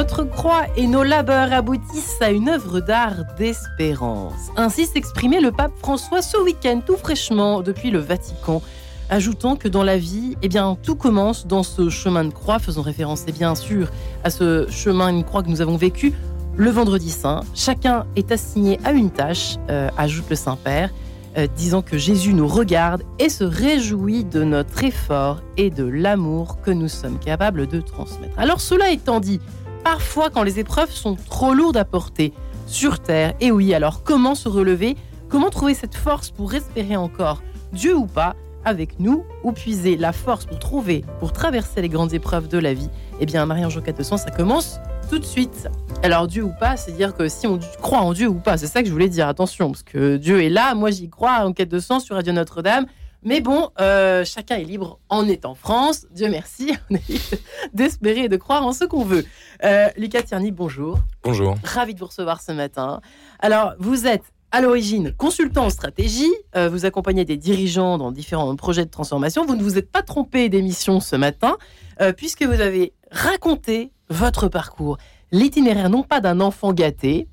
Notre croix et nos labeurs aboutissent à une œuvre d'art d'espérance. Ainsi s'exprimait le pape François ce week-end, tout fraîchement, depuis le Vatican, ajoutant que dans la vie, eh bien, tout commence dans ce chemin de croix, faisant référence, et bien sûr, à ce chemin de croix que nous avons vécu le vendredi saint. Chacun est assigné à une tâche, euh, ajoute le Saint-Père, euh, disant que Jésus nous regarde et se réjouit de notre effort et de l'amour que nous sommes capables de transmettre. Alors cela étant dit, parfois quand les épreuves sont trop lourdes à porter sur Terre, et oui, alors comment se relever? Comment trouver cette force pour espérer encore? Dieu ou pas avec nous ou puiser la force pour trouver, pour traverser les grandes épreuves de la vie? Eh bien, Marie-Ange de Sang, ça commence tout de suite. Alors Dieu ou pas, c'est dire que si on croit en Dieu ou pas, c'est ça que je voulais dire. Attention, parce que Dieu est là. Moi, j'y crois. En quête de sang sur Radio Notre-Dame. Mais bon, euh, chacun est libre en étant France. Dieu merci, on est d'espérer et de croire en ce qu'on veut. Euh, Lucas Tierny, bonjour. Bonjour. Ravi de vous recevoir ce matin. Alors, vous êtes à l'origine consultant en stratégie, euh, vous accompagnez des dirigeants dans différents projets de transformation. Vous ne vous êtes pas trompé d'émission ce matin, puisque vous avez raconté votre parcours, l'itinéraire non pas d'un enfant gâté,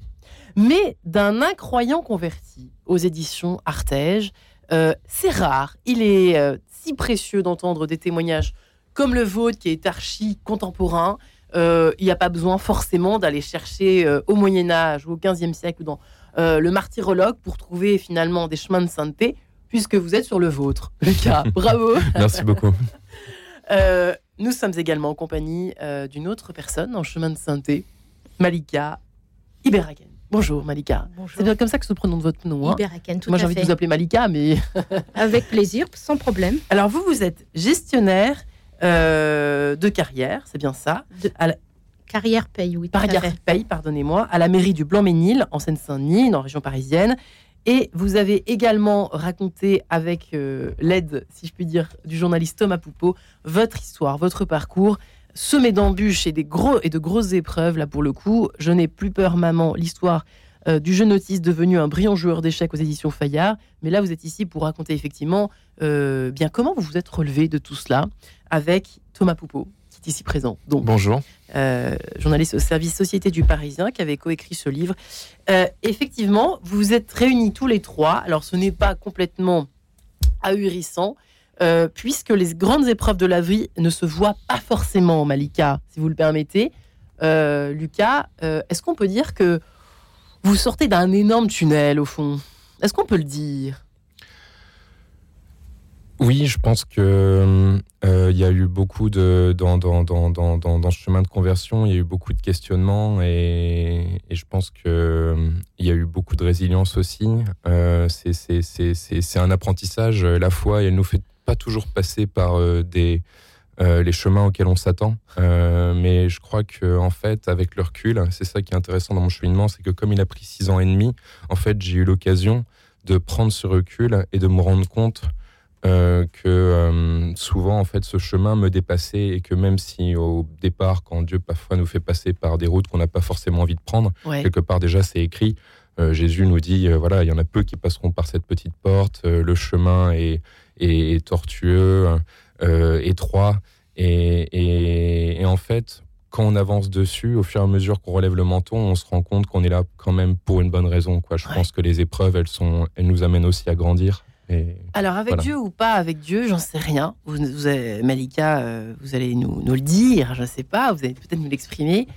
mais d'un incroyant converti aux éditions Artege. Euh, c'est rare, il est euh, si précieux d'entendre des témoignages comme le vôtre qui est archi contemporain. Euh, il n'y a pas besoin forcément d'aller chercher au Moyen Âge ou au XVe siècle ou dans le martyrologue pour trouver finalement des chemins de sainteté, puisque vous êtes sur le vôtre, Lucas. Bravo. Merci beaucoup. Nous sommes également en compagnie d'une autre personne en chemin de sainteté, Malika Iberaken. Bonjour Malika. C'est bien comme ça que se prononce votre nom. Hein Iberaken, tout Moi j'ai envie de vous appeler Malika, mais... Avec plaisir, sans problème. Alors vous, vous êtes gestionnaire euh, de carrière, c'est bien ça Carrière paye, oui. Carrière paye, pardonnez-moi, à la mairie du Blanc-Ménil, en Seine-Saint-Denis, en région parisienne. Et vous avez également raconté avec euh, l'aide, si je puis dire, du journaliste Thomas Poupeau, votre histoire, votre parcours, semé d'embûches et, des gros, et de grosses épreuves, là pour le coup. Je n'ai plus peur, maman, l'histoire euh, du jeune autiste devenu un brillant joueur d'échecs aux éditions Fayard. Mais là, vous êtes ici pour raconter effectivement euh, bien comment vous vous êtes relevé de tout cela avec Thomas Poupeau, ici présent. Donc, Bonjour. Euh, journaliste au service Société du Parisien, qui avait coécrit ce livre. Effectivement, vous vous êtes réunis tous les trois. Alors, ce n'est pas complètement ahurissant, euh, puisque les grandes épreuves de la vie ne se voient pas forcément, Malika, si vous le permettez. Lucas, est-ce qu'on peut dire que vous sortez d'un énorme tunnel, au fond? Est-ce qu'on peut le dire? Oui, je pense que euh, il y a eu beaucoup de dans, dans, dans, dans, ce chemin de conversion, il y a eu beaucoup de questionnements et, je pense que il y a eu beaucoup de résilience aussi. Euh, c'est un apprentissage. La foi, elle nous fait pas toujours passer par euh, des euh, les chemins auxquels on s'attend. mais je crois que en fait, avec le recul, c'est ça qui est intéressant dans mon cheminement, c'est que comme il a pris six ans et demi, en fait, j'ai eu l'occasion de prendre ce recul et de me rendre compte euh, que euh, souvent en fait ce chemin me dépassait et que même si au départ quand Dieu parfois nous fait passer par des routes qu'on n'a pas forcément envie de prendre quelque part déjà c'est écrit euh, Jésus nous dit voilà il y en a peu qui passeront par cette petite porte le chemin est, est, tortueux étroit et, et, en fait quand on avance dessus, au fur et à mesure qu'on relève le menton, on se rend compte qu'on est là quand même pour une bonne raison. Quoi. Je pense que les épreuves, elles, sont, elles nous amènent aussi à grandir. Alors avec Dieu ou pas avec Dieu, j'en sais rien. Vous, Malika, euh, vous allez nous, le dire, je ne sais pas, vous allez peut-être nous l'exprimer.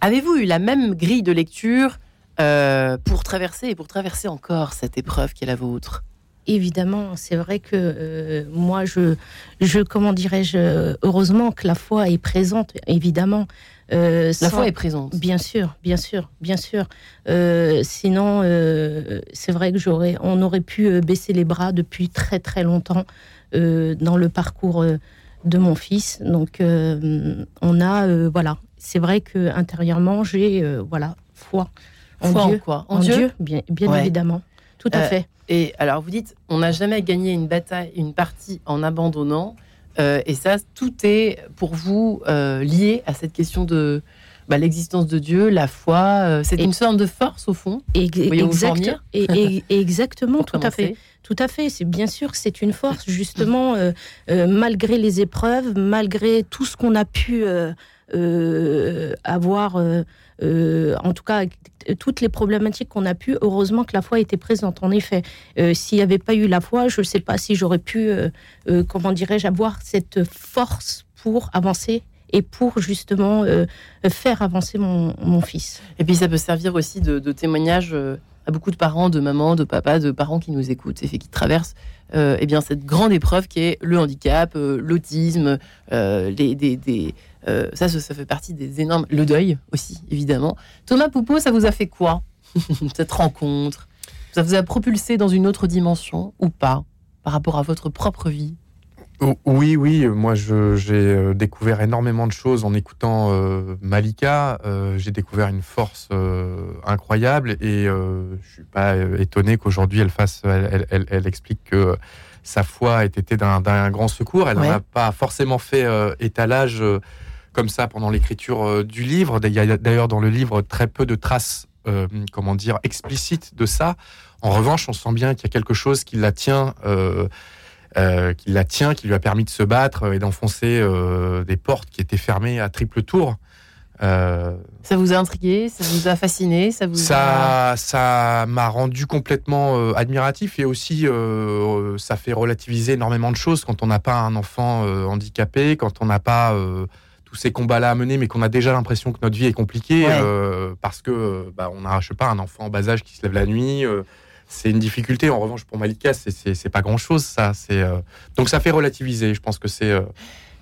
Avez-vous eu la même grille de lecture euh, pour traverser et pour traverser encore cette épreuve qui est la vôtre? Évidemment, c'est vrai que euh, moi, je, je comment dirais-je, heureusement que la foi est présente, évidemment. Euh, la foi est présente. Bien sûr, bien sûr, bien sûr. Euh, sinon, c'est vrai que j'aurais, on aurait pu baisser les bras depuis très très longtemps dans le parcours de mon fils. Donc, on a, voilà, c'est vrai que intérieurement, j'ai, voilà, foi en Dieu, en quoi? En, Dieu, bien, bien évidemment, tout à fait. Et alors, vous dites, on n'a jamais gagné une bataille, une partie en abandonnant. Euh, et ça, tout est pour vous euh, lié à cette question de, bah, l'existence de Dieu, la foi, euh, c'est une sorte de force au fond. exact, et, exactement, tout à fait. Tout à fait. C'est bien sûr que c'est une force, justement, malgré les épreuves, malgré tout ce qu'on a pu avoir, en tout cas, toutes les problématiques qu'on a pu. Heureusement que la foi était présente. En effet, s'il n'y avait pas eu la foi, je ne sais pas si j'aurais pu, comment dirais-je, avoir cette force pour avancer et pour justement euh, faire avancer mon, fils. Et puis ça peut servir aussi de, témoignage euh, à beaucoup de parents, de mamans, de papas, de parents qui nous écoutent et qui traversent euh, eh bien, cette grande épreuve qui est le handicap, l'autisme, les, des, ça, ça fait partie des énormes... Le deuil aussi, évidemment. Thomas Poupeau, ça vous a fait quoi, cette rencontre? Ça vous a propulsé dans une autre dimension ou pas par rapport à votre propre vie? Oui, oui, moi j'ai euh, découvert énormément de choses en écoutant euh, Malika. Euh, j'ai découvert une force incroyable et je suis pas étonné qu'aujourd'hui elle fasse, elle, explique que sa foi a été d'un grand secours. Elle n'a pas forcément fait étalage comme ça pendant l'écriture du livre. Il y a d'ailleurs dans le livre très peu de traces, comment dire, explicites de ça. En revanche, on sent bien qu'il y a quelque chose qui la tient. Euh, qui la tient, qui lui a permis de se battre et d'enfoncer euh, des portes qui étaient fermées à triple tour. Euh, ça vous a intrigué, ça vous a fasciné, ça vous ça, ça m'a rendu complètement admiratif et aussi ça fait relativiser énormément de choses quand on n'a pas un enfant handicapé, quand on n'a pas tous ces combats-là à mener, mais qu'on a déjà l'impression que notre vie est compliquée parce que bah, on a, je sais pas, un enfant en bas âge qui se lève la nuit c'est une difficulté. En revanche, pour Malika, c'est pas grand chose, ça. C'est euh, donc ça fait relativiser. Je pense que c'est. Euh,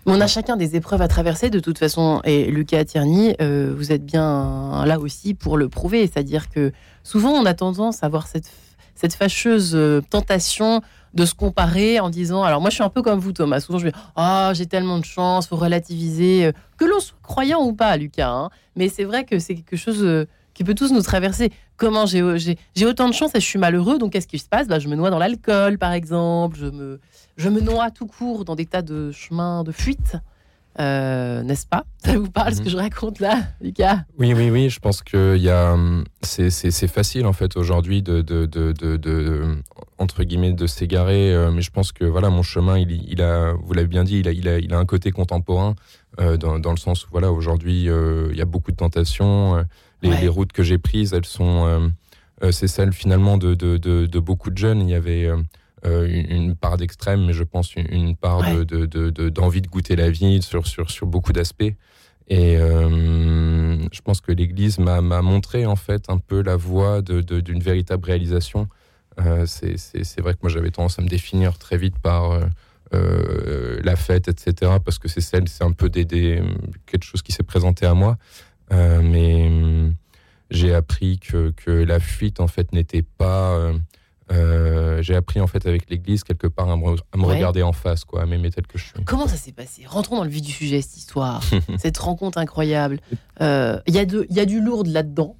on a chacun des épreuves à traverser de toute façon. Et Lucas Tierney, euh, vous êtes bien là aussi pour le prouver. C'est-à-dire que souvent, on a tendance à avoir cette, cette fâcheuse tentation de se comparer en disant alors moi je suis un peu comme vous Thomas souvent je dis ah j'ai tellement de chance faut relativiser que l'on soit croyant ou pas Lucas hein. mais c'est vrai que c'est quelque chose qui peut tous nous traverser. Comment j'ai autant de chance et je suis malheureux, donc qu'est-ce qui se passe? Bah, Je me noie dans l'alcool, par exemple. Je me, je me noie tout court dans des tas de chemins de fuite. Euh, n'est-ce pas? Ça vous parle ce que mhm. je raconte là, Lucas? Oui, oui, oui. Je pense que y a, c'est, facile en fait aujourd'hui de, de, de, de, entre guillemets de s'égarer, euh, mais je pense que voilà mon chemin, il, il a, vous l'avez bien dit, il a, il a, il a un côté contemporain euh, dans, dans, le sens où voilà aujourd'hui il y a beaucoup de tentations. Les, routes que j'ai prises, elles sont, c'est celles finalement de, beaucoup de jeunes. Il y avait euh, une, part d'extrême, mais je pense une, part d'envie de, goûter la vie sur, sur, sur beaucoup d'aspects. Et je pense que l'Église m'a montré en fait un peu la voie d'une véritable réalisation. c'est vrai que moi j'avais tendance à me définir très vite par la fête, etc. Parce que c'est celle, c'est un peu des, des, quelque chose qui s'est présenté à moi. Euh, mais j'ai appris que, que, la fuite en fait n'était pas euh, euh, j'ai appris en fait avec l'Église quelque part à me, regarder en face, quoi, à m'aimer tel que je suis. Comment ça s'est passé? Rentrons dans le vif du sujet cette histoire, cette rencontre incroyable. Il y, y, a du lourd là-dedans,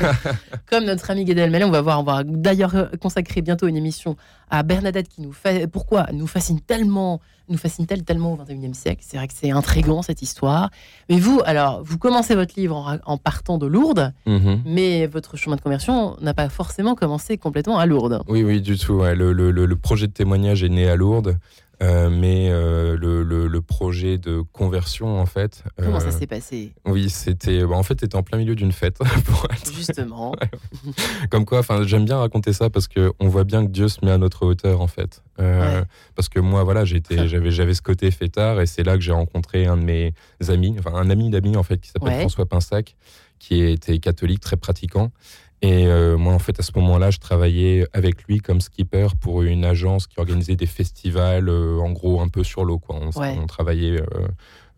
comme notre ami Gad Elmaleh. On va voir, on va d'ailleurs consacrer bientôt une émission à Bernadette qui nous fait. Pourquoi nous fascine tellement nous fascine-t-elle tellement au XXIe siècle C'est vrai que c'est intrigant cette histoire. Mais vous, alors, vous commencez votre livre en, partant de Lourdes, mhm. mais votre chemin de conversion n'a pas forcément commencé complètement à Lourdes. Oui, oui, du tout. Le, le, projet de témoignage est né à Lourdes. Euh, mais euh, le, le, projet de conversion, en fait. Comment ça euh, s'est passé? Oui, c'était. Bah, en fait, c'était en plein milieu d'une fête. Pour Justement. Comme quoi, enfin, j'aime bien raconter ça parce qu'on voit bien que Dieu se met à notre hauteur, en fait. Parce que moi, voilà, j'étais, j'avais, j'avais ce côté fêtard et c'est là que j'ai rencontré un de mes amis, enfin, un ami d'amis, en fait, qui s'appelle François Pinsac, qui était catholique, très pratiquant. Et euh, moi, en fait, à ce moment-là, je travaillais avec lui comme skipper pour une agence qui organisait des festivals, euh, en gros, un peu sur l'eau. Quoi. On, travaillait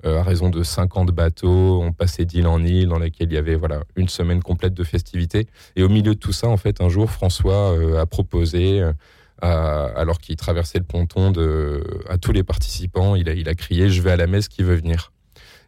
euh, à raison de 50 bateaux, on passait d'île en île, dans laquelle il y avait voilà, une semaine complète de festivités. Et au milieu de tout ça, en fait, un jour, François a proposé, alors qu'il traversait le ponton, de, à tous les participants, il a, il a crié « Je vais à la messe, qui veut venir ?»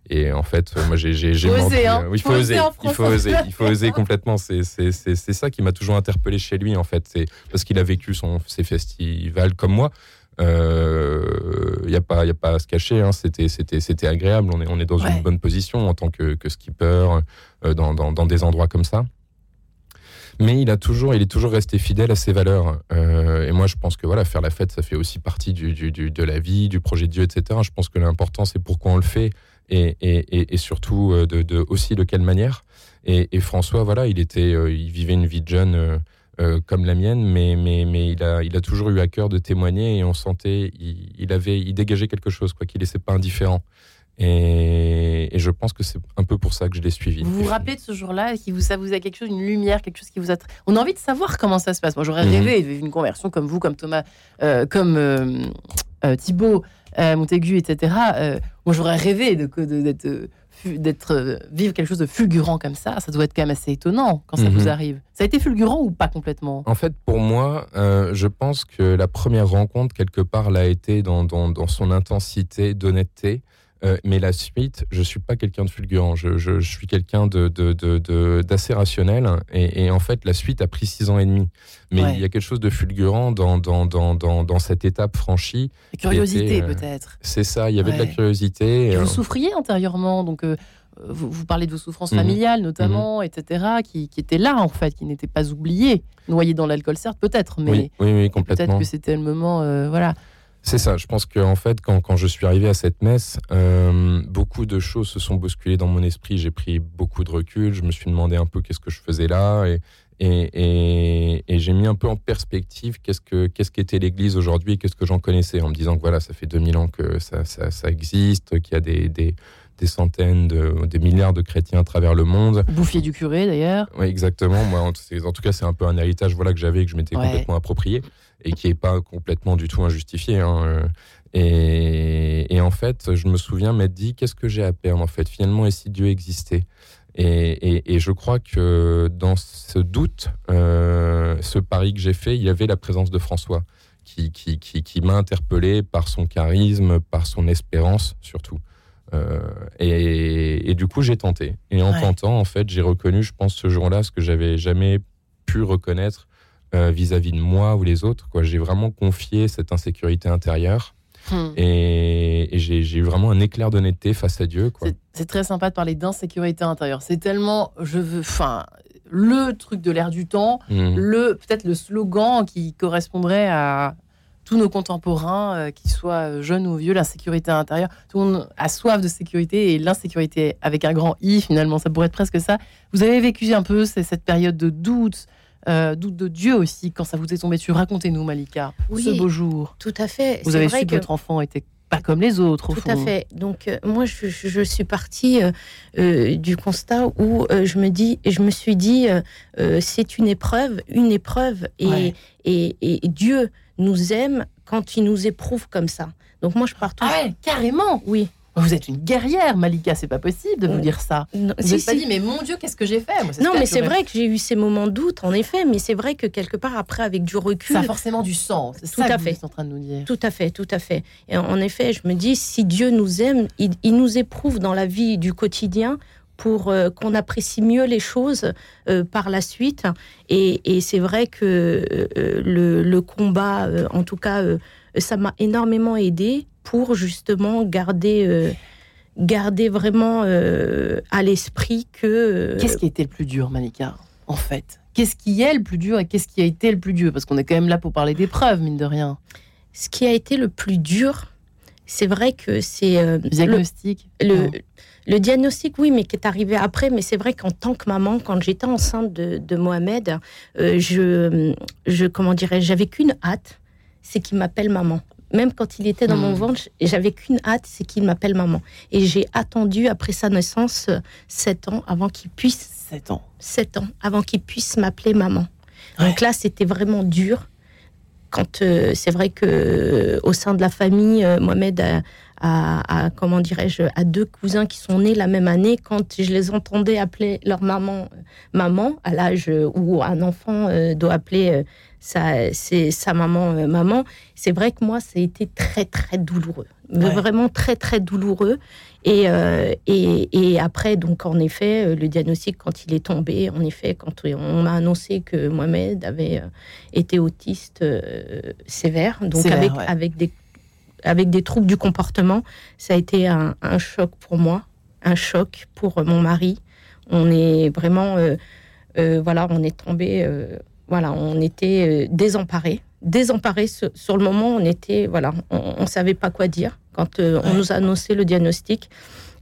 Et en fait, moi, j'ai menti. Hein. il faut, oser, il faut oser, il faut oser complètement. C'est ça qui m'a toujours interpellé chez lui, en fait. C'est parce qu'il a vécu son, ses festivals comme moi. Il n'y a, pas, y a pas à se cacher, hein. c'était agréable. On est, on est dans une bonne position en tant que, que skipper dans, dans, dans, des endroits comme ça mais il a toujours, il est toujours resté fidèle à ses valeurs. Euh, et moi, je pense que voilà, faire la fête, ça fait aussi partie du, du, de la vie, du projet de Dieu, etc. Je pense que l'important, c'est pourquoi on le fait et, et, et surtout euh, de, de, aussi de quelle manière. Et, François, voilà, il était, euh, il vivait une vie de jeune. comme la mienne, mais, mais, mais il, a, il a toujours eu à cœur de témoigner et on sentait, il, il avait, il dégageait quelque chose, quoi, qu'il laissait pas indifférent. Et, je pense que c'est un peu pour ça que je l'ai suivi. Vous vous rappelez de ce jour-là qui vous, Ça vous a quelque chose, une lumière, quelque chose qui vous a. On a envie de savoir comment ça se passe. Moi, j'aurais mhm. rêvé de une conversion comme vous, comme Thomas, euh, comme euh, euh, Montaigu, etc. moi, j'aurais rêvé d'être. De, d'être vivre quelque chose de fulgurant comme ça, ça doit être quand même assez étonnant quand ça vous mhm. arrive. Ça a été fulgurant ou pas complètement? En fait, pour moi, je pense que la première rencontre quelque part l'a été dans, dans, dans son intensité, d'honnêteté. Euh, mais la suite, je suis pas quelqu'un de fulgurant. Je, je, suis quelqu'un de, d'assez rationnel. Et, en fait, la suite a pris six ans et demi. Mais il y a quelque chose de fulgurant dans, dans, dans, dans, cette étape franchie. La curiosité, euh, peut-être. C'est ça, il y avait de la curiosité. Et vous euh, souffriez antérieurement, donc. vous, vous, parlez de vos souffrances mhm. familiales notamment, mhm. etc., qui, qui, étaient là en fait, qui n'étaient pas oubliées, noyées dans l'alcool certes peut-être, mais oui, oui, complètement. peut-être que c'était le moment, voilà. C'est ça. Je pense qu'en fait, quand, quand, je suis arrivé à cette messe, euh, beaucoup de choses se sont bousculées dans mon esprit. J'ai pris beaucoup de recul. Je me suis demandé un peu qu'est-ce que je faisais là et, et, et, j'ai mis un peu en perspective qu'est-ce que qu'est-ce qu'était l'Église aujourd'hui et qu'est-ce que j'en connaissais en me disant que voilà, ça fait 2000 ans que ça, ça, ça existe, qu'il y a des, des, des centaines, de, des milliards de chrétiens à travers le monde. Bouffier du curé d'ailleurs. Oui, exactement. Moi, en, en, tout cas, c'est un peu un héritage voilà que j'avais et que je m'étais complètement approprié et qui n'est pas complètement du tout injustifié. Hein, euh. Et, en fait, je me souviens m'être dit, qu'est-ce que j'ai à perdre en fait? Finalement, et si Dieu existait? Et, je crois que dans ce doute, euh, ce pari que j'ai fait, il y avait la présence de François, qui, qui, qui, m'a interpellé par son charisme, par son espérance surtout. Euh, et, du coup, j'ai tenté. Et en tentant, en fait, j'ai reconnu, je pense, ce jour-là, ce que j'avais jamais pu reconnaître euh, vis-à-vis de moi ou les autres. J'ai vraiment confié cette insécurité intérieure. Hmm. Et, j'ai eu vraiment un éclair d'honnêteté face à Dieu. C'est très sympa de parler d'insécurité intérieure. C'est tellement, je veux, enfin, le truc de l'air du temps, hmm. le peut-être le slogan qui correspondrait à tous nos contemporains, euh, qu'ils soient jeunes ou vieux, l'insécurité intérieure. Tout le monde a soif de sécurité et l'insécurité avec un grand I, finalement, ça pourrait être presque ça. Vous avez vécu un peu cette période de doute, euh, doute de Dieu aussi, quand ça vous est tombé dessus. Racontez-nous, Malika, ce beau jour. Tout à fait. Vous avez su que, votre enfant était pas comme les autres, au Tout à fait. Donc, euh, moi, je, suis partie euh, du constat où je me dis, je me suis dit, c'est une épreuve, une épreuve, et, et, Dieu nous aime quand il nous éprouve comme ça. Donc, moi, je pars tout. Ah ouais, carrément? Oui. Vous êtes une guerrière, Malika, c'est pas possible de vous dire ça. vous n'êtes pas dit, mais mon Dieu, qu'est-ce que j'ai fait Non, mais c'est vrai que j'ai eu ces moments de doute, en effet, mais c'est vrai que quelque part, après, avec du recul. Ça a forcément du sens. C'est ça à que fait. vous êtes en train de nous dire. Tout à fait, tout à fait. Et en effet, je me dis, si Dieu nous aime, il, nous éprouve dans la vie du quotidien pour euh, qu'on apprécie mieux les choses euh, par la suite. Et, c'est vrai que euh, le, le, combat, en tout cas, ça m'a énormément aidé pour justement garder, euh, garder vraiment euh, à l'esprit que... Euh, qu'est-ce qui a été le plus dur, Malika, en fait? Qu'est-ce qui est le plus dur et qu'est-ce qui a été le plus dur? Parce qu'on est quand même là pour parler d'épreuves, mine de rien. Ce qui a été le plus dur, c'est vrai que c'est... le diagnostic le, le, diagnostic, oui, mais qui est arrivé après. Mais c'est vrai qu'en tant que maman, quand j'étais enceinte de, Mohamed, je, je, comment dirais j'avais qu'une hâte, c'est qu'il m'appelle maman même quand il était dans mon hmm. ventre, j'avais qu'une hâte, c'est qu'il m'appelle maman. Et j'ai attendu après sa naissance euh, sept ans avant qu'il puisse. Sept ans. Sept ans avant qu'il puisse m'appeler maman. Donc là, c'était vraiment dur. Quand euh, c'est vrai que euh, au sein de la famille, Mohamed à, comment dirais-je, à deux cousins qui sont nés la même année. Quand je les entendais appeler leur maman, maman, à l'âge où un enfant doit appeler sa, sa maman, maman, c'est vrai que moi, ça a été très, très douloureux. Vraiment très, très douloureux. Et, et, et, après, donc, en effet, le diagnostic, quand il est tombé, en effet, quand on m'a annoncé que Mohamed avait été autiste sévère, donc avec, avec des avec des troubles du comportement. Ça a été un, choc pour moi, un choc pour mon mari. On est vraiment, euh, euh, voilà, on est tombé, euh, voilà, on était désemparés. Désemparés sur le moment, on était, voilà, on, ne savait pas quoi dire quand on nous a annoncé le diagnostic.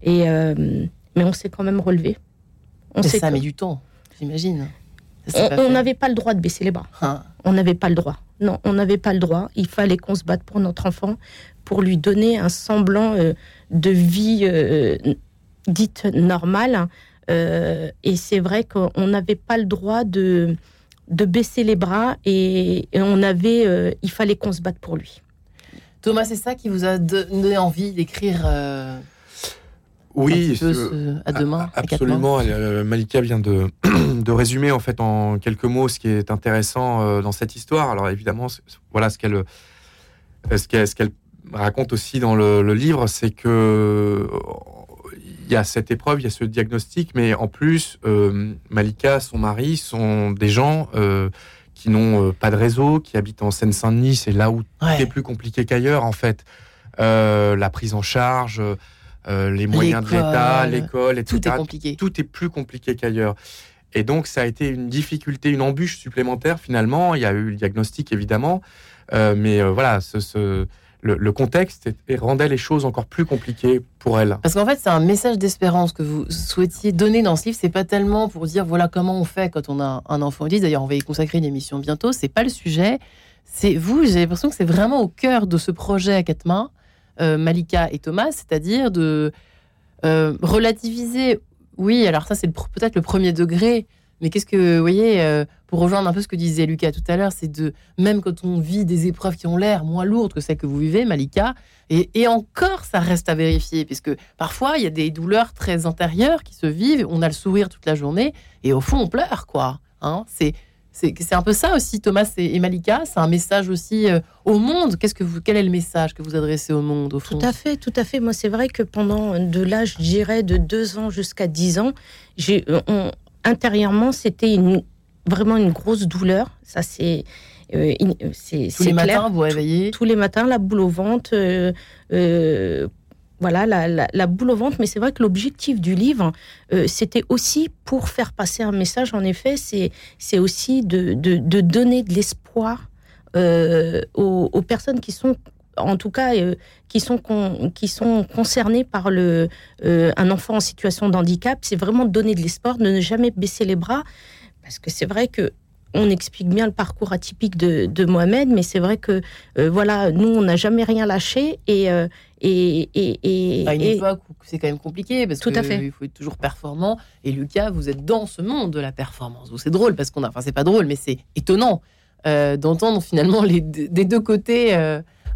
Et, mais on s'est quand même relevé. On ça met du temps, j'imagine. On n'avait pas le droit de baisser les bras. Hein. On n'avait pas le droit. Non, on n'avait pas le droit. Il fallait qu'on se batte pour notre enfant, pour lui donner un semblant euh, de vie euh, dite normale. Euh, et c'est vrai qu'on n'avait pas le droit de, de baisser les bras et, on avait, il fallait qu'on se batte pour lui. Thomas, c'est ça qui vous a donné envie d'écrire oui, à demain. Absolument. Malika vient de, de résumer en fait en quelques mots ce qui est intéressant dans cette histoire. Alors évidemment, voilà ce qu'elle ce qu'elle raconte aussi dans le, livre, c'est que il y a cette épreuve, il y a ce diagnostic, mais en plus, euh, Malika, son mari, sont des gens euh, qui n'ont euh, pas de réseau, qui habitent en Seine-Saint-Denis, c'est là où tout est plus compliqué qu'ailleurs, en fait. la prise en charge, les moyens de l'État, l'école, etc. Tout est compliqué. Tout est plus compliqué qu'ailleurs. Et donc, ça a été une difficulté, une embûche supplémentaire, finalement. Il y a eu le diagnostic, évidemment. mais voilà, ce le, contexte et, rendait les choses encore plus compliquées pour elle. Parce qu'en fait, c'est un message d'espérance que vous souhaitiez donner dans ce livre. C'est pas tellement pour dire voilà comment on fait quand on a un enfant autiste. D'ailleurs, on va y consacrer une émission bientôt. C'est pas le sujet. C'est vous. J'ai l'impression que c'est vraiment au cœur de ce projet à quatre mains, euh, Malika et Thomas, c'est-à-dire de euh, relativiser. Oui, alors ça c'est peut-être le premier degré mais qu'est-ce que, vous voyez, euh, pour rejoindre un peu ce que disait Lucas tout à l'heure, c'est de, même quand on vit des épreuves qui ont l'air moins lourdes que celles que vous vivez, Malika, et, encore, ça reste à vérifier, puisque parfois, il y a des douleurs très intérieures qui se vivent, on a le sourire toute la journée, et au fond, on pleure, quoi. Hein c'est, c'est un peu ça aussi, Thomas et, Malika. C'est un message aussi euh, au monde. Qu'est-ce que vous, quel est le message que vous adressez au monde au fond? Tout à fait, tout à fait. Moi, c'est vrai que pendant de l'âge, je dirais, de 2 ans jusqu'à 10 ans, euh, intérieurement, c'était vraiment une grosse douleur. Ça, c'est. Euh, c'est tous les matins, vous réveillez? tous, les matins, la boule au ventre. Euh, euh, voilà, la, boule au ventre. Mais c'est vrai que l'objectif du livre, c'était aussi pour faire passer un message. En effet, c'est aussi de, de, donner de l'espoir aux, aux, personnes qui sont en tout cas, euh, qui, sont qui sont concernés par le, euh, un enfant en situation de handicap, c'est vraiment de donner de l'espoir, de ne jamais baisser les bras, parce que c'est vrai que on explique bien le parcours atypique de, Mohamed, mais c'est vrai que euh, voilà, nous on n'a jamais rien lâché et et, et, à une époque où c'est quand même compliqué parce qu'il faut être toujours performant. Et Lucas, vous êtes dans ce monde de la performance. C'est drôle parce qu'on a, enfin c'est pas drôle, mais c'est étonnant d'entendre finalement les, des deux côtés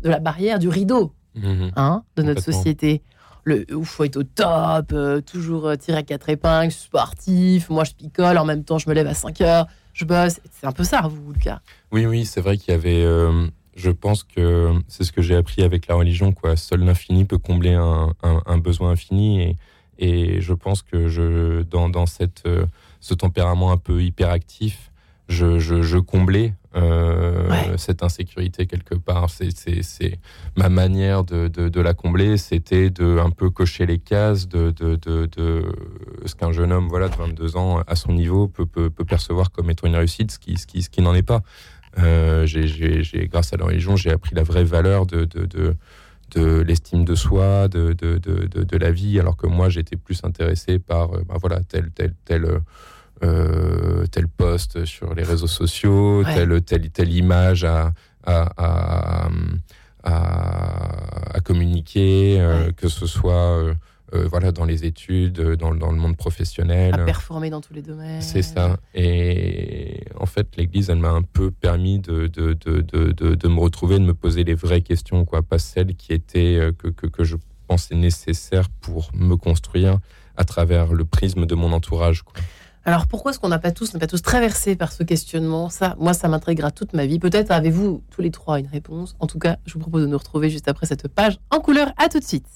de la barrière, du rideau mhm. hein, de notre société. Le, il faut être au top, euh, toujours euh, tirer à quatre épingles, sportif, moi je picole, en même temps je me lève à 5 heures, je bosse. C'est un peu ça, vous, Lucas Oui, oui, c'est vrai qu'il y avait. Euh, je pense que c'est ce que j'ai appris avec la religion, quoi. Seul l'infini peut combler un, besoin infini. Et, et, je pense que je, dans, dans cette, ce tempérament un peu hyperactif, je, je, je comblais euh, cette insécurité quelque part. C'est ma manière de, de, la combler, c'était de un peu cocher les cases de, de, de ce qu'un jeune homme voilà, de 22 ans à son niveau peut, peut, peut percevoir comme étant une réussite, ce qui, ce qui, ce qui n'en est pas. Euh, j'ai, grâce à la religion, j'ai appris la vraie valeur de, de, l'estime de soi, de, de, de, de, la vie, alors que moi j'étais plus intéressé par euh, bah voilà, tel, tel, tel euh, tel poste sur les réseaux sociaux, telle, telle, telle image à, à, à, communiquer, euh, que ce soit euh, voilà, dans les études, dans, dans, le monde professionnel. À performer dans tous les domaines. C'est ça. Et en fait, l'Église, elle m'a un peu permis de, de, de, de, de, me retrouver, de me poser les vraies questions, quoi, pas celles qui étaient, que, que, que je pense est nécessaire pour me construire à travers le prisme de mon entourage. Alors pourquoi est-ce qu'on n'a pas tous, n'est pas tous traversé par ce questionnement? Ça, moi, ça m'intriguera toute ma vie. Peut-être avez-vous tous les trois une réponse. En tout cas, je vous propose de nous retrouver juste après cette page en couleur. À tout de suite.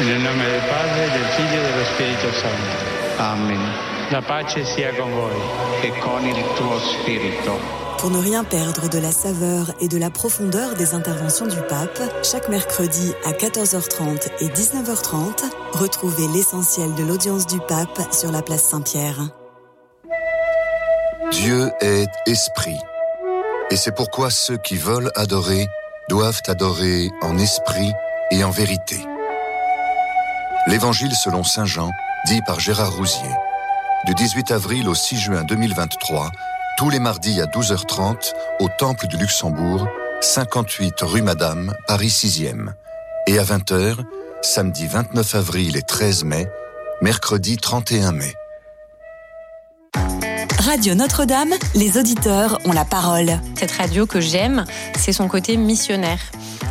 Nel nome del Padre, del Figlio e dello Spirito Santo. Amen. La pace sia con voi. E con il tuo spirito. Pour ne rien perdre de la saveur et de la profondeur des interventions du pape, chaque mercredi à 14h30 et 19h30, retrouvez l'essentiel de l'audience du pape sur la place Saint-Pierre. Dieu est esprit. Et c'est pourquoi ceux qui veulent adorer doivent adorer en esprit et en vérité. L'Évangile selon Saint Jean, dit par Gérard Rousier. Du 18 avril au 6 juin 2023, tous les mardis à 12h30, au Temple du Luxembourg, 58 rue Madame, Paris 6e. Et à 20h, samedi 29 avril et 13 mai, mercredi 31 mai. Radio Notre-Dame, les auditeurs ont la parole. Cette radio que j'aime, c'est son côté missionnaire.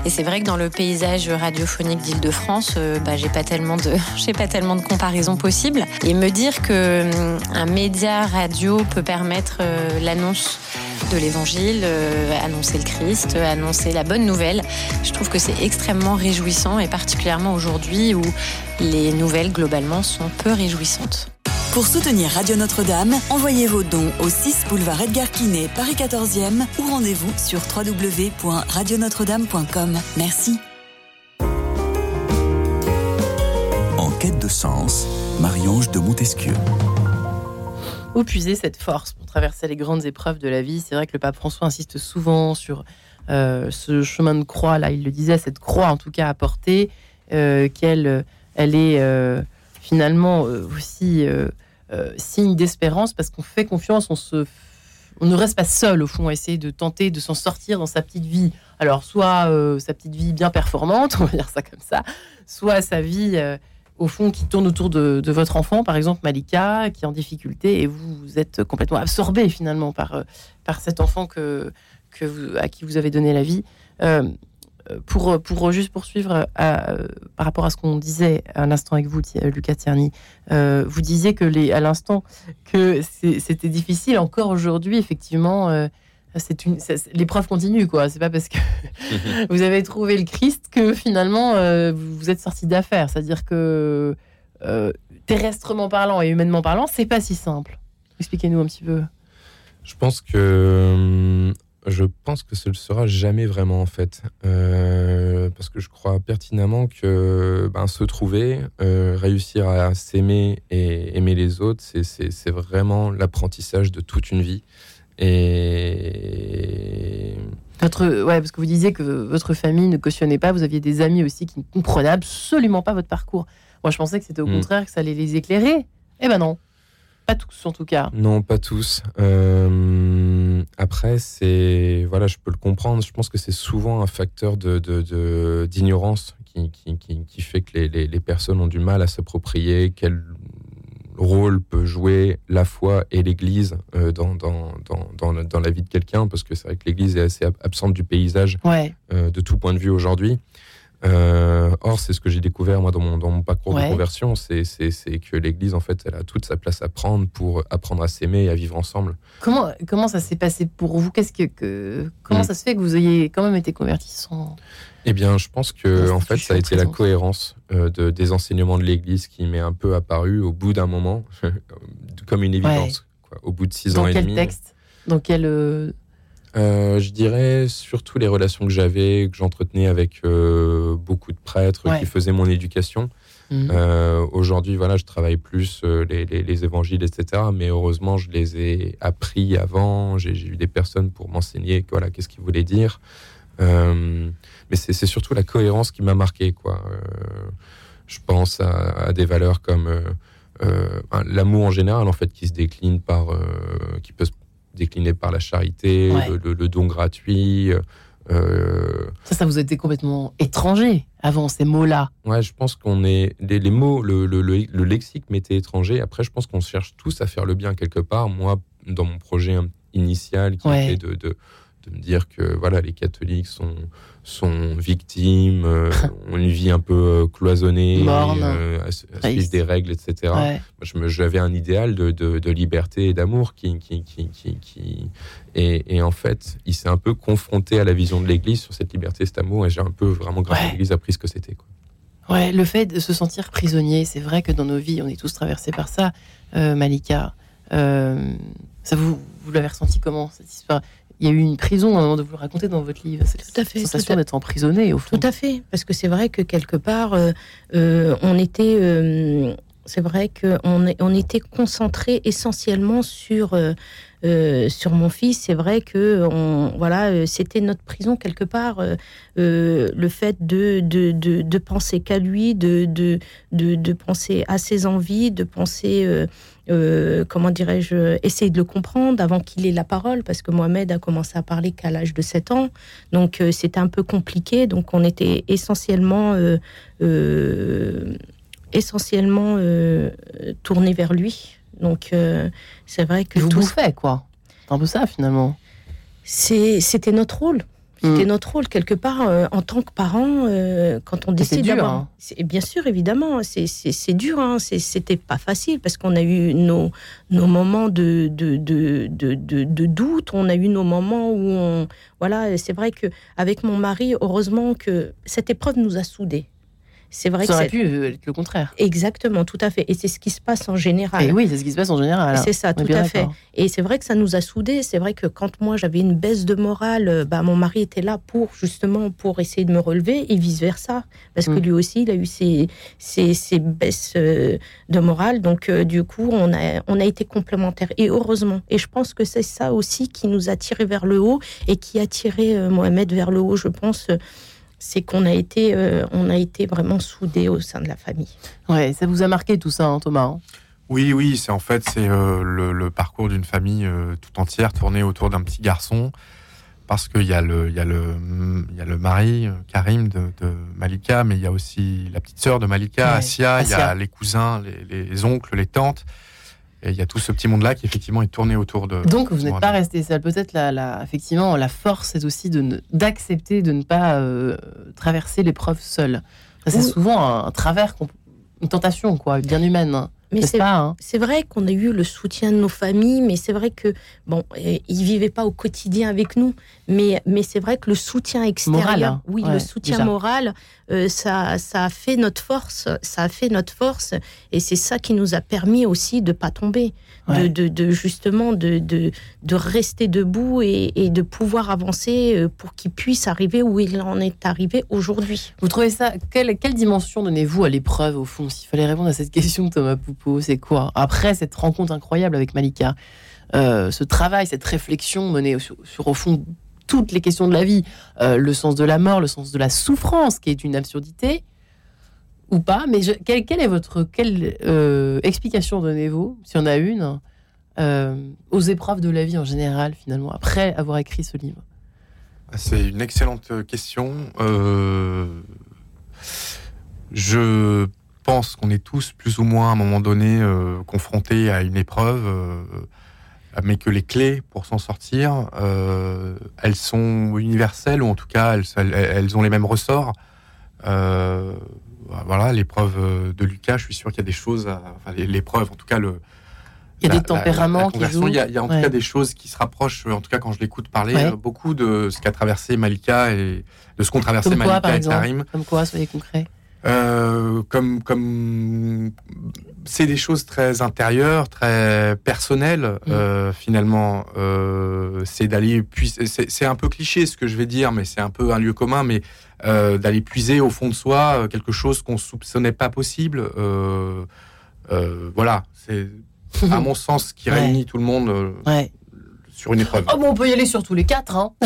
Et c'est vrai que dans le paysage radiophonique d'Île-de-France, euh, bah, j'ai pas tellement de, j'ai pas tellement de comparaisons possibles. Et me dire que hum, un média radio peut permettre euh, l'annonce de l'évangile, euh, annoncer le Christ, annoncer la bonne nouvelle, je trouve que c'est extrêmement réjouissant et particulièrement aujourd'hui où les nouvelles globalement sont peu réjouissantes. Pour soutenir Radio Notre-Dame, envoyez vos dons au 6 boulevard Edgar Quinet, Paris 14e ou rendez-vous sur www.radionotre-dame.com. Merci. En quête de sens, Marie-Ange de Montesquieu. Où puiser cette force pour traverser les grandes épreuves de la vie C'est vrai que le pape François insiste souvent sur euh, ce chemin de croix, là, il le disait, cette croix en tout cas à porter, euh, qu'elle elle est euh, finalement euh, aussi euh, euh, signe d'espérance parce qu'on fait confiance, on ne reste pas seul au fond à essayer de tenter de s'en sortir dans sa petite vie. Alors soit sa petite vie bien performante, on va dire ça comme ça, soit sa vie au fond qui tourne autour de, votre enfant, par exemple Malika, qui est en difficulté et vous, êtes complètement absorbé finalement par, par cet enfant que, à qui vous avez donné la vie. Euh, pour, pour juste poursuivre à- par rapport à ce qu'on disait à l'instant avec vous, Lucas Tierny, euh, vous disiez que les, à l'instant que c'était difficile encore aujourd'hui, effectivement. euh, c'est une l'épreuve continue quoi. C'est pas parce que vous avez trouvé le Christ que finalement euh, vous êtes sorti d'affaire. C'est-à-dire que euh, terrestrement parlant et humainement parlant, c'est pas si simple. Expliquez-nous un petit peu. Je pense que hum, je pense que ce ne sera jamais vraiment en fait, Euh, parce que je crois pertinemment que ben, se trouver, euh, réussir à s'aimer et aimer les autres, c'est- vraiment l'apprentissage de toute une vie. Et Votre, ouais, parce que vous disiez que votre famille ne cautionnait pas, vous aviez des amis aussi qui ne comprenaient absolument pas votre parcours. Moi, je pensais que c'était au Mm. contraire que ça allait les éclairer. Eh ben non, pas tous en tout cas. Non, pas tous. Euh, après, c'est voilà, je peux le comprendre. Je pense que c'est souvent un facteur de d'ignorance qui, qui, qui, qui fait que les, les, les personnes ont du mal à s'approprier quel rôle peut jouer la foi et l'Église euh, dans, dans, dans, dans, la- vie de quelqu'un, parce que c'est vrai que l'Église est assez ab- absente du paysage Ouais, euh, de tout point de vue aujourd'hui. Euh, or, c'est ce que j'ai découvert moi dans mon, dans mon parcours Ouais. de conversion, c'est que l'Église, en fait, elle a toute sa place à prendre pour apprendre à s'aimer et à vivre ensemble. comment comment ça s'est passé pour vous? Qu'est-ce que, que- comment Mm. ça se fait que vous ayez quand même été converti sans Eh bien, je pense que en fait, ça a été la cohérence euh, de, des enseignements de l'Église qui m'est un peu apparu au bout d'un moment, comme une évidence. quoi. Au bout de six ans dans et quel demi. texte? Dans quel euh, je dirais surtout les relations que j'avais, que j'entretenais avec euh, beaucoup de prêtres Ouais. qui faisaient mon éducation. Mhm. Euh, Aujourd'hui, voilà, je travaille plus les, les- les évangiles, etc. Mais heureusement, je les ai appris avant. J'ai eu des personnes pour m'enseigner, voilà, qu'est-ce qu'ils voulaient dire. Mais c'est surtout la cohérence qui m'a marqué, quoi. Je pense à, à des valeurs comme l'amour en général, en fait, qui se décline par, qui peut se décliner par la charité, Ouais. le, le- le don gratuit. euh, ça, ça vous été complètement étranger avant ces mots-là. Ouais, je pense qu'on est les, les mots, le, le, le, lexique m'était étranger. Après, je pense qu'on cherche tous à faire le bien quelque part. Moi, dans mon projet initial, qui était de, de, de me dire que voilà, les catholiques sont sont victimes, euh, ont une vie un peu euh, cloisonnée, euh, à, suivre des règles, etc. J'avais un idéal de, de, liberté et d'amour qui, qui, qui, qui, et, et, en fait, il s'est un peu confronté à la vision de l'Église sur cette liberté, cet amour, et j'ai un peu vraiment grâce à l'Église appris ce que c'était. Ouais, le fait de se sentir prisonnier, c'est vrai que dans nos vies, on est tous traversés par ça, Malika. ça vous, vous l'avez ressenti comment cette histoire? Il y a eu une prison à un moment de vous le raconter dans votre livre. C'est tout à fait. Sensation d'être emprisonné au fond. Tout à fait, parce que c'est vrai que quelque part, euh, euh, on était, euh, c'est vrai qu'on on était concentré essentiellement sur sur mon fils. C'est vrai que on, voilà, c'était notre prison quelque part. le fait de de, de, de penser qu'à lui, de, de de penser à ses envies, de penser euh, comment dirais-je, essayer de le comprendre avant qu'il ait la parole, parce que Mohamed a commencé à parler qu'à l'âge de 7 ans. Donc euh, c'était un peu compliqué. Donc on était essentiellement, euh, essentiellement tourné vers lui. Donc c'est vrai que... Vous tout fait quoi C'est un peu ça finalement. C'était notre rôle. C'était mm. notre rôle quelque part euh, en tant que parent euh, quand on décide d'avoir. Hein. Bien sûr, évidemment, c'est dur. Hein. C'était pas facile parce qu'on a eu nos, nos moments de de, de, de, de, doute. On a eu nos moments où on voilà. C'est vrai que avec mon mari, heureusement que cette épreuve nous a soudés. C'est vrai ça aurait pu être le contraire. Exactement, tout à fait. Et c'est ce qui se passe en général. Et oui, c'est ce qui se passe en général. C'est ça, tout à fait. Et c'est vrai que ça nous a soudés. C'est vrai que quand moi j'avais une baisse de morale, euh, bah, mon mari était là pour justement pour essayer de me relever et vice versa, parce que mm. lui aussi il a eu ses, ses, baisses euh, de morale. Donc euh, du coup on a on a été complémentaires et heureusement. Et je pense que c'est ça aussi qui nous a tiré vers le haut et qui a tiré Mohamed vers le haut, je pense c'est qu'on a été, euh, on a été vraiment soudés au sein de la famille. Ouais, ça vous a marqué tout ça, hein, Thomas hein? Oui, oui, c'est en fait c'est euh, le, parcours d'une famille euh, tout entière tournée autour d'un petit garçon, parce qu'il y a le, il y a le, il y a le mari Karim de, Malika, mais il y a aussi la petite sœur de Malika, Asia, il y a les cousins, les oncles, les tantes. Et il y a tout ce petit monde-là qui effectivement est tourné autour de. Donc vous n'êtes pas resté seul. Peut-être la, la, effectivement la force c'est aussi de d'accepter de ne pas euh, traverser l'épreuve seul. C'est souvent un, travers, une tentation quoi, bien humaine. Mais hein. c'est vrai qu'on a eu le soutien de nos familles, mais c'est vrai que bon, ils vivaient pas au quotidien avec nous, mais mais c'est vrai que le soutien extérieur, hein. oui, le soutien moral, euh, ça ça a fait notre force, ça a fait notre force, et c'est ça qui nous a permis aussi de pas tomber, de, de, justement de, de, de rester debout et, et, de pouvoir avancer euh, pour qu'il puisse arriver où il en est arrivé aujourd'hui. Vous trouvez ça quelle, quelle dimension donnez-vous à l'épreuve au fond S'il fallait répondre à cette question, Thomas Poupou c'est quoi? Après cette rencontre incroyable avec Malika, euh, ce travail, cette réflexion menée sur, au fond toutes les questions de la vie, euh, le sens de la mort, le sens de la souffrance, qui est une absurdité, ou pas, mais quelle, est votre quelle euh, explication donnez-vous, si on a une, aux épreuves de la vie en général, finalement, après avoir écrit ce livre? C'est une excellente question. je pense qu'on est tous plus ou moins à un moment donné euh, confrontés à une épreuve, euh, mais que les clés pour s'en sortir, euh, elles sont universelles ou en tout cas elles, ont les mêmes ressorts. Voilà, l'épreuve de Lucas, je suis sûr qu'il y a des choses, enfin, l'épreuve, en tout cas le. Il y a des tempéraments qui jouent. Il y a, en tout cas des choses qui se rapprochent, en tout cas quand je l'écoute parler, beaucoup de ce qu'a traversé Malika et de ce qu'ont traversé Malika et Karim. Comme quoi, soyez concret euh, comme comme c'est des choses très intérieures, très personnelles mm. euh, finalement. Euh, c'est d'aller puiser. C'est un peu cliché ce que je vais dire, mais c'est un peu un lieu commun, mais euh, d'aller puiser au fond de soi euh, quelque chose qu'on soupçonnait pas possible. voilà, c'est à mon sens ce qui réunit tout le monde. Ouais. sur une épreuve. Oh, bon, on peut y aller sur tous les quatre. Hein.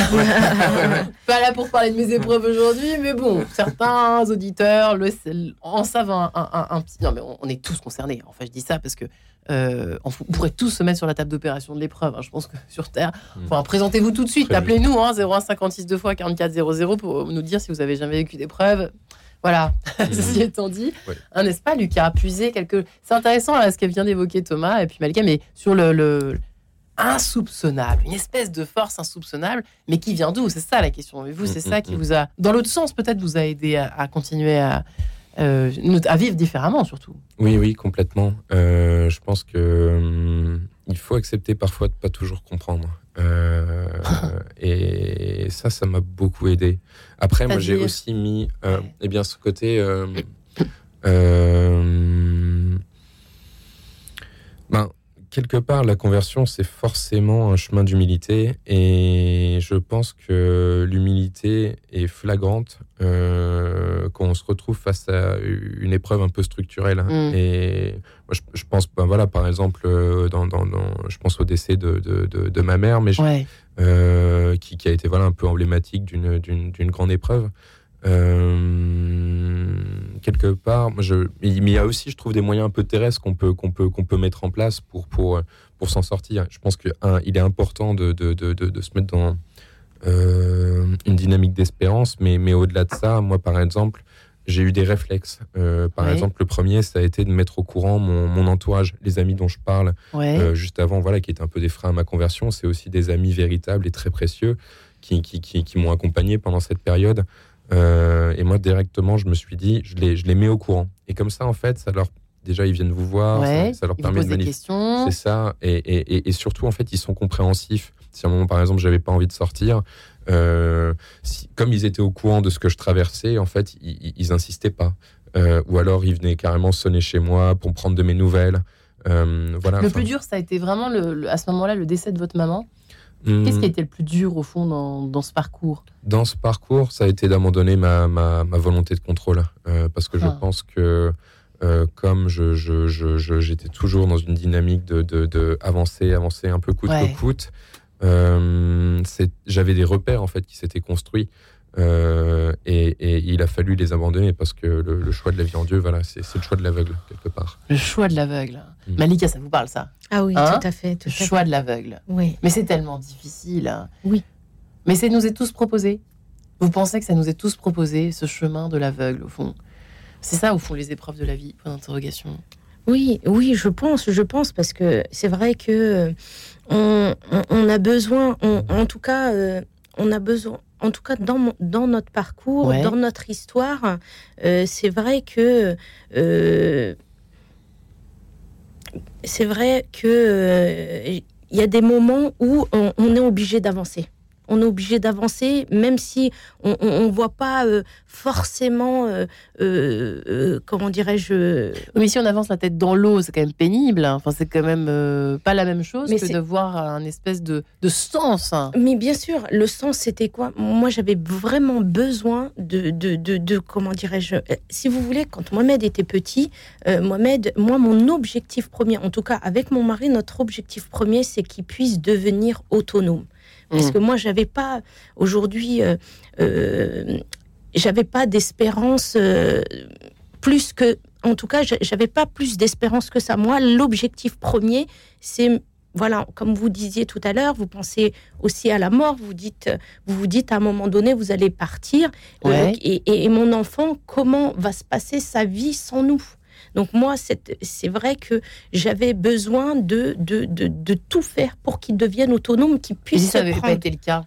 Pas là pour parler de mes épreuves aujourd'hui, mais bon, certains auditeurs le, en savent un, un, petit. Non, mais on, est tous concernés. Enfin, je dis ça parce que euh, on, pourrait tous se mettre sur la table d'opération de l'épreuve. Hein. Je pense que sur Terre, hmm. enfin, présentez-vous tout de suite. Appelez-nous hein, 0156 2 fois 4400 pour nous dire si vous avez jamais vécu d'épreuve. Voilà, hmm. ceci étant dit, hein, n'est-ce pas, Lucas Puiser quelque. C'est intéressant là, ce qu'elle vient d'évoquer Thomas et puis Malika, mais sur le, le, insoupçonnable, une espèce de force insoupçonnable, mais qui vient d'où? C'est ça la question. Et vous, c'est mm, ça mm, qui mm. vous a, dans l'autre sens, peut-être vous a aidé à, continuer à, euh, à vivre différemment, surtout. Oui, oui, complètement. Euh, je pense que hum, il faut accepter parfois de pas toujours comprendre. Euh, et ça, ça m'a beaucoup aidé. Après, moi, j'ai aussi mis, eh bien, ce côté. ben, quelque part, la conversion, c'est forcément un chemin d'humilité. Et je pense que l'humilité est flagrante euh, quand on se retrouve face à une épreuve un peu structurelle. Mm. Et moi, je, pense, ben voilà, par exemple, euh, dans, dans, je pense au décès de, de, de, ma mère, mais euh, qui, qui, a été voilà, un peu emblématique d'une grande épreuve. Euh, quelque part, je, mais il y a aussi, je trouve, des moyens un peu terrestres qu'on peut, qu'on peut, qu'on peut mettre en place pour, pour, pour s'en sortir. Je pense qu'il est important de, de, de, de, se mettre dans euh, une dynamique d'espérance, mais, mais au-delà de ça, moi, par exemple, j'ai eu des réflexes. Euh, par exemple, le premier, ça a été de mettre au courant mon, mon entourage, les amis dont je parle juste avant, voilà, qui étaient un peu des freins à ma conversion. C'est aussi des amis véritables et très précieux qui, qui, qui, qui m'ont accompagné pendant cette période. Euh, et moi, directement, je me suis dit, je les, je les mets au courant. Et comme ça, en fait, ça leur déjà ils viennent vous voir, ça, leur permet de manifester. C'est ça, et, et, et, surtout en fait ils sont compréhensifs. Si à un moment par exemple j'avais pas envie de sortir, euh, si, comme ils étaient au courant de ce que je traversais, en fait ils, ils insistaient pas. Euh, ou alors ils venaient carrément sonner chez moi pour prendre de mes nouvelles. voilà. Le plus dur, ça a été vraiment le, à ce moment-là le décès de votre maman. Qu'est-ce qui a hmm. été le plus dur au fond dans, dans ce parcours? Dans ce parcours, ça a été d'abandonner ma, ma, ma, volonté de contrôle. Euh, parce que je ah. pense que euh, comme je, je, je, j'étais toujours dans une dynamique de, de, de, avancer, avancer un peu coûte que coûte, euh, j'avais des repères en fait qui s'étaient construits. Euh, et, et, il a fallu les abandonner parce que le, choix de la vie en Dieu, voilà, c'est le choix de l'aveugle, quelque part. Le choix de l'aveugle. Mm. Malika, ça vous parle, ça? Ah oui, hein? tout à fait. le choix de l'aveugle. Oui. Mais c'est tellement difficile. Hein. Oui. Mais ça nous est tous proposé. Vous pensez que ça nous est tous proposé, ce chemin de l'aveugle, au fond? C'est ça, au fond, les épreuves de la vie? Point d'interrogation. Oui, oui, je pense, je pense, parce que c'est vrai que euh, on, a besoin, en tout cas, euh, on a besoin, en tout cas dans, dans notre parcours, dans notre histoire, euh, c'est vrai que euh, c'est vrai que euh, il y a des moments où on est obligé d'avancer on est obligé d'avancer, même si on ne voit pas euh, forcément, euh, euh, comment dirais-je. Mais si on avance la tête dans l'eau, c'est quand même pénible. Hein. Enfin, c'est quand même pas la même chose que de voir un espèce de, sens. Hein. Mais bien sûr, le sens, c'était quoi? Moi, j'avais vraiment besoin de, de, de, comment dirais-je Si vous voulez, quand Mohamed était petit, Mohamed, moi, mon objectif premier, en tout cas avec mon mari, notre objectif premier, c'est qu'il puisse devenir autonome. Parce mm. que moi, j'avais pas aujourd'hui, euh, euh, j'avais pas d'espérance euh, plus que, en tout cas, j'avais pas plus d'espérance que ça. Moi, l'objectif premier, c'est voilà, comme vous disiez tout à l'heure, vous pensez aussi à la mort. Vous dites, vous vous dites à un moment donné, vous allez partir. et, mon enfant, comment va se passer sa vie sans nous? Donc moi, c'est vrai que j'avais besoin de, de, de, tout faire pour qu'il devienne autonome, qu'il puisse. si ça n'avait pas été le cas,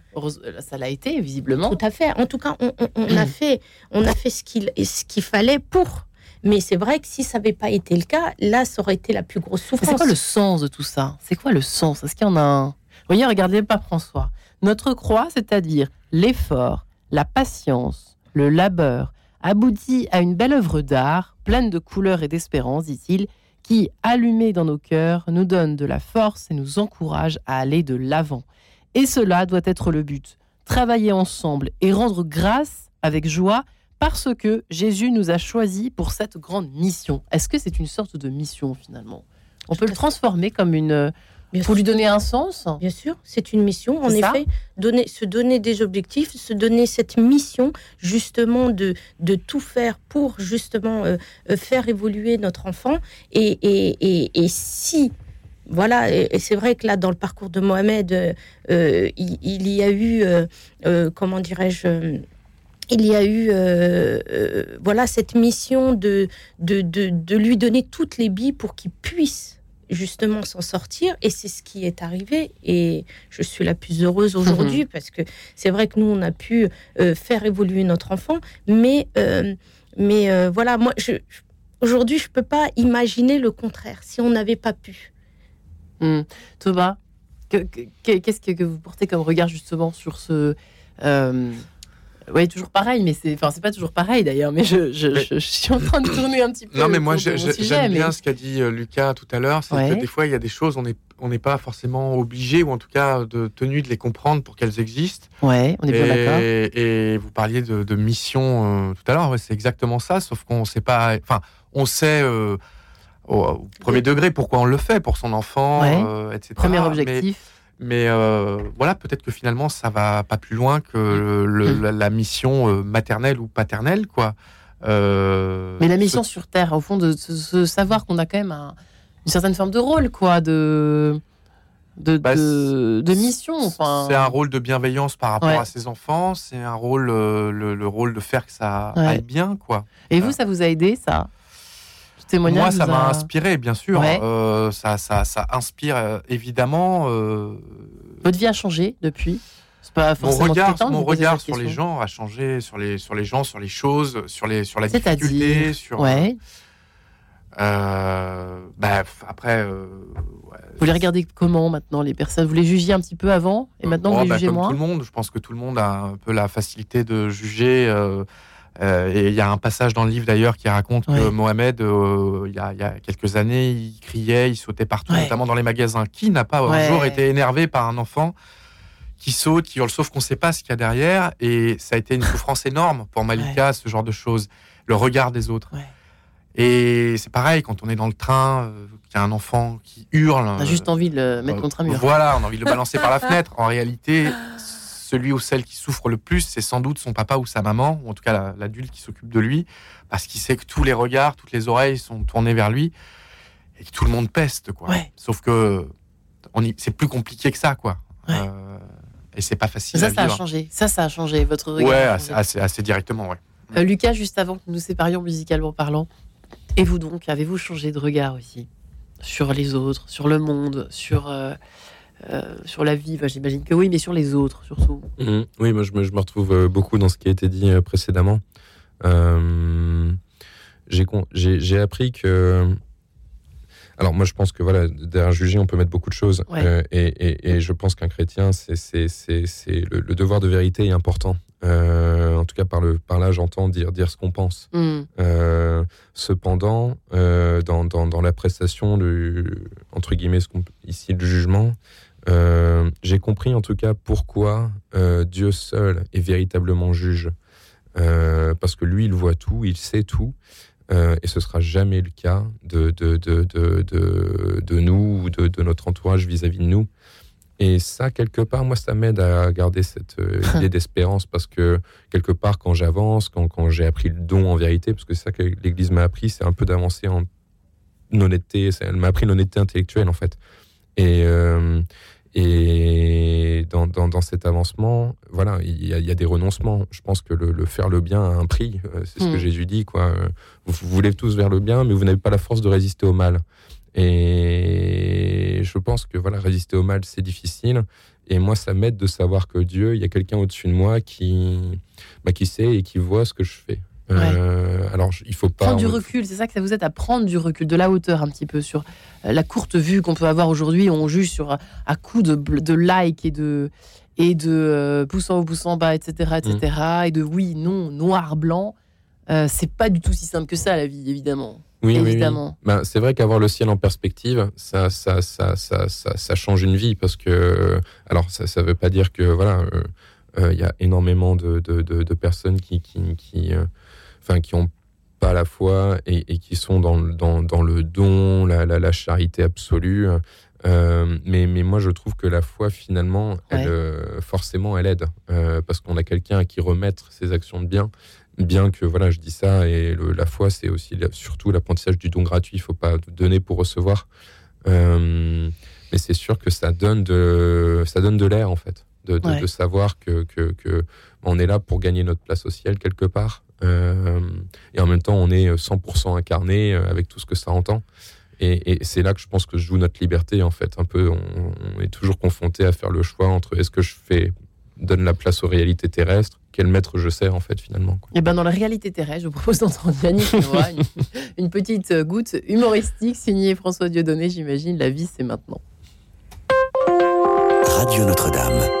ça l'a été visiblement. Tout à fait. En tout cas, on, a fait, on a fait ce qu'il fallait pour. Mais c'est vrai que si ça n'avait pas été le cas, là, ça aurait été la plus grosse souffrance. C'est quoi le sens de tout ça? C'est quoi le sens? Est-ce qu'il y en a un? Voyez, regardez pas François. Notre croix, c'est-à-dire l'effort, la patience, le labeur, aboutit à une belle œuvre d'art, pleine de couleurs et d'espérance, dit-il, qui, allumée dans nos cœurs, nous donne de la force et nous encourage à aller de l'avant. Et cela doit être le but, travailler ensemble et rendre grâce avec joie parce que Jésus nous a choisis pour cette grande mission. Est-ce que c'est une sorte de mission finalement? On peut le transformer comme une, Bien Pour lui donner un sens Bien sûr, c'est une mission. En effet, donner, se donner des objectifs, se donner cette mission justement de, de tout faire pour justement euh, euh, faire évoluer notre enfant. Et, et, et, et si, voilà, et, c'est vrai que là, dans le parcours de Mohamed, euh, il, il y a eu, euh, comment dirais-je, il y a eu euh, euh, voilà cette mission de, de, de, de lui donner toutes les billes pour qu'il puisse justement s'en sortir et c'est ce qui est arrivé et je suis la plus heureuse aujourd'hui parce que c'est vrai que nous on a pu euh, faire évoluer notre enfant mais euh, mais euh, voilà moi je aujourd'hui je peux pas imaginer le contraire si on n'avait pas pu Hmm. Thomas, que- que- qu'est-ce que, que vous portez comme regard justement sur ce. Oui, toujours pareil, mais c'est, enfin, c'est pas toujours pareil d'ailleurs. Mais je, je, suis en train de tourner un petit peu. Non, mais moi, j'aime mais- bien ce qu'a dit euh, Lucas tout à l'heure. C'est Ouais. que des fois, il y a des choses, on n'est on n'est pas forcément obligé, ou en tout cas de tenu de les comprendre pour qu'elles existent. Ouais, on est bien d'accord. Et, vous parliez de, de mission euh, tout à l'heure, ouais, c'est exactement ça, sauf qu'on sait pas. Enfin, on sait euh, au, au premier degré pourquoi on le fait, pour son enfant, Ouais. euh, etc. Premier objectif. Mais, euh, voilà, peut-être que finalement, ça va pas plus loin que le- le- Mm. la, la mission euh, maternelle ou paternelle, quoi. Euh, Mais la mission ce- sur Terre, au fond, de, se- savoir qu'on a quand même un- une certaine forme de rôle, quoi, de, de, Bah, de, de mission. Enfin, C'est un rôle de bienveillance par rapport Ouais. à ses enfants. C'est un rôle, le, le rôle de faire que ça Ouais. aille bien, quoi. Et vous, ça vous a aidé, ça? Témoignage Moi, ça m'a a- inspiré, bien sûr. Ouais. Euh, ça, ça, ça inspire euh, évidemment. euh, Votre vie a changé depuis? Pas mon regard, temps mon regard sur les gens a changé, sur les, sur les gens, sur les choses, sur les, sur la C'est-à-dire? difficulté, sur. Ouais. Euh, bah, après. euh, ouais, Vous les regardez comment maintenant, les personnes? Vous les jugiez un petit peu avant et maintenant Oh, vous les bah, jugez comme moins? tout le monde, je pense que tout le monde a un peu la facilité de juger. euh, euh, et il y a un passage dans le livre d'ailleurs qui raconte que. Mohamed, euh, il, y a, il y a quelques années, il criait, il sautait partout, Ouais. notamment dans les magasins. Qui n'a pas Ouais. un jour été énervé par un enfant qui saute, qui hurle, sauf qu'on ne sait pas ce qu'il y a derrière. Et ça a été une souffrance énorme pour Malika, ce genre de choses. Le regard des autres. Et c'est pareil, quand on est dans le train, euh, qu'il y a un enfant qui hurle. On a juste envie de le mettre contre un mur. Voilà, on a envie de le balancer par la fenêtre. En réalité, celui ou celle qui souffre le plus, c'est sans doute son papa ou sa maman, ou en tout cas la- l'adulte qui s'occupe de lui, parce qu'il sait que tous les regards, toutes les oreilles sont tournées vers lui, et que tout le monde peste, quoi. Ouais. Sauf que c'est plus compliqué que ça, quoi. Ouais. Euh, et c'est pas facile Ça, à ça a changé. Ça, ça a changé. Votre regard. Ouais, assez, changé. assez- assez directement, ouais. Euh, Lucas, juste avant que nous nous séparions musicalement parlant, et vous donc, avez-vous changé de regard aussi? Sur les autres, sur le monde, sur, euh, euh, sur la vie Enfin, J'imagine que oui, mais sur les autres surtout. Mhm. Oui, moi je me, je me retrouve euh, beaucoup dans ce qui a été dit euh, précédemment. Euh, j'ai appris que. Alors moi je pense que voilà, derrière juger on peut mettre beaucoup de choses. Ouais. Euh, et, et- et je pense qu'un chrétien, c'est le, le devoir de vérité est important. En tout cas par, le, par là j'entends dire, dire ce qu'on pense. Euh, cependant, dans, dans, dans la prestation, du, entre guillemets, ce ici le jugement, euh, j'ai compris en tout cas pourquoi euh, Dieu seul est véritablement juge. Euh, parce que lui, il voit tout, il sait tout, et ce sera jamais le cas de, de, de, de, de, nous ou de, de notre entourage vis-à-vis de nous. Et ça, quelque part, moi, ça m'aide à garder cette idée d'espérance parce que, quelque part, quand j'avance, quand, quand j'ai appris le don en vérité, parce que c'est ça que l'Église m'a appris, c'est un peu d'avancer en honnêteté. Elle m'a appris l'honnêteté intellectuelle, en fait. Et, euh, et dans, dans, dans cet avancement, voilà, il y, a, il y a des renoncements. Je pense que le, le faire le bien a un prix. Euh, C'est ce que Mm. Jésus dit, quoi. Vous, vous voulez tous vers le bien, mais vous n'avez pas la force de résister au mal. Et je pense que voilà, résister au mal, c'est difficile. Et moi, ça m'aide de savoir que Dieu, il y a quelqu'un au-dessus de moi qui, bah, qui sait et qui voit ce que je fais. Euh, alors, il faut pas. Prendre du recul, c'est ça que ça vous aide à prendre du recul, de la hauteur un petit peu sur euh, la courte vue qu'on peut avoir aujourd'hui. On juge sur à coup de, likes et de et de euh, haut, pouce en bas, etc., etc. Mm. Et de oui, non, noir, blanc. Euh, c'est pas du tout si simple que ça la vie, évidemment. Oui, oui, oui. évidemment. Ben, c'est vrai qu'avoir le ciel en perspective, ça, ça, ça, ça, ça, ça change une vie parce que, alors, ça, ça veut pas dire que, voilà, euh, il y a énormément de, de, de, de personnes qui, qui, qui, enfin, qui ont pas la foi et, et qui sont dans, le- dans, dans le don, la, la, la charité absolue. Euh, mais, mais moi, je trouve que la foi, finalement, elle, euh, forcément, elle aide. Euh, parce qu'on a quelqu'un à qui remettre ses actions de bien. Bien que, voilà, je dis ça, et la foi, c'est aussi surtout l'apprentissage du don gratuit. Il ne faut pas donner pour recevoir. mais c'est sûr que ça donne de, ça donne de l'air, en fait. De, de, savoir que, que, que, on est là pour gagner notre place au ciel quelque part. Et en même temps, on est 100% incarné avec tout ce que ça entend. Et, c'est là que je pense que je joue notre liberté, en fait. Un peu, on, est toujours confronté à faire le choix entre est-ce que je fais, donne la place aux réalités terrestres, quel maître je sers, en fait, finalement. Et eh ben dans la réalité terrestre, je vous propose d'entendre Yannick Noah, une, une petite goutte humoristique signée François Dieudonné, j'imagine. La vie, c'est maintenant. Radio Notre-Dame.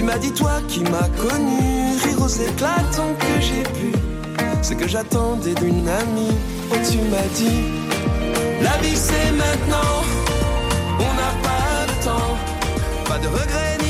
Tu m'as dit toi qui m'as connu, rire aux éclatants que j'ai pu. Ce que j'attendais d'une amie, oh tu m'as dit, la vie c'est maintenant, on n'a pas de temps, pas de regrets ni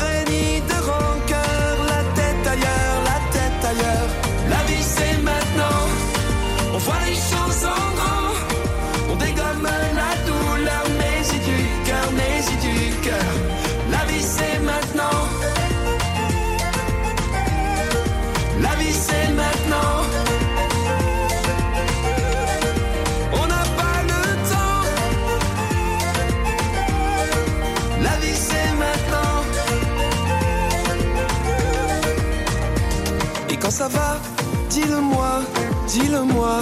dis-le-moi, dis-le-moi.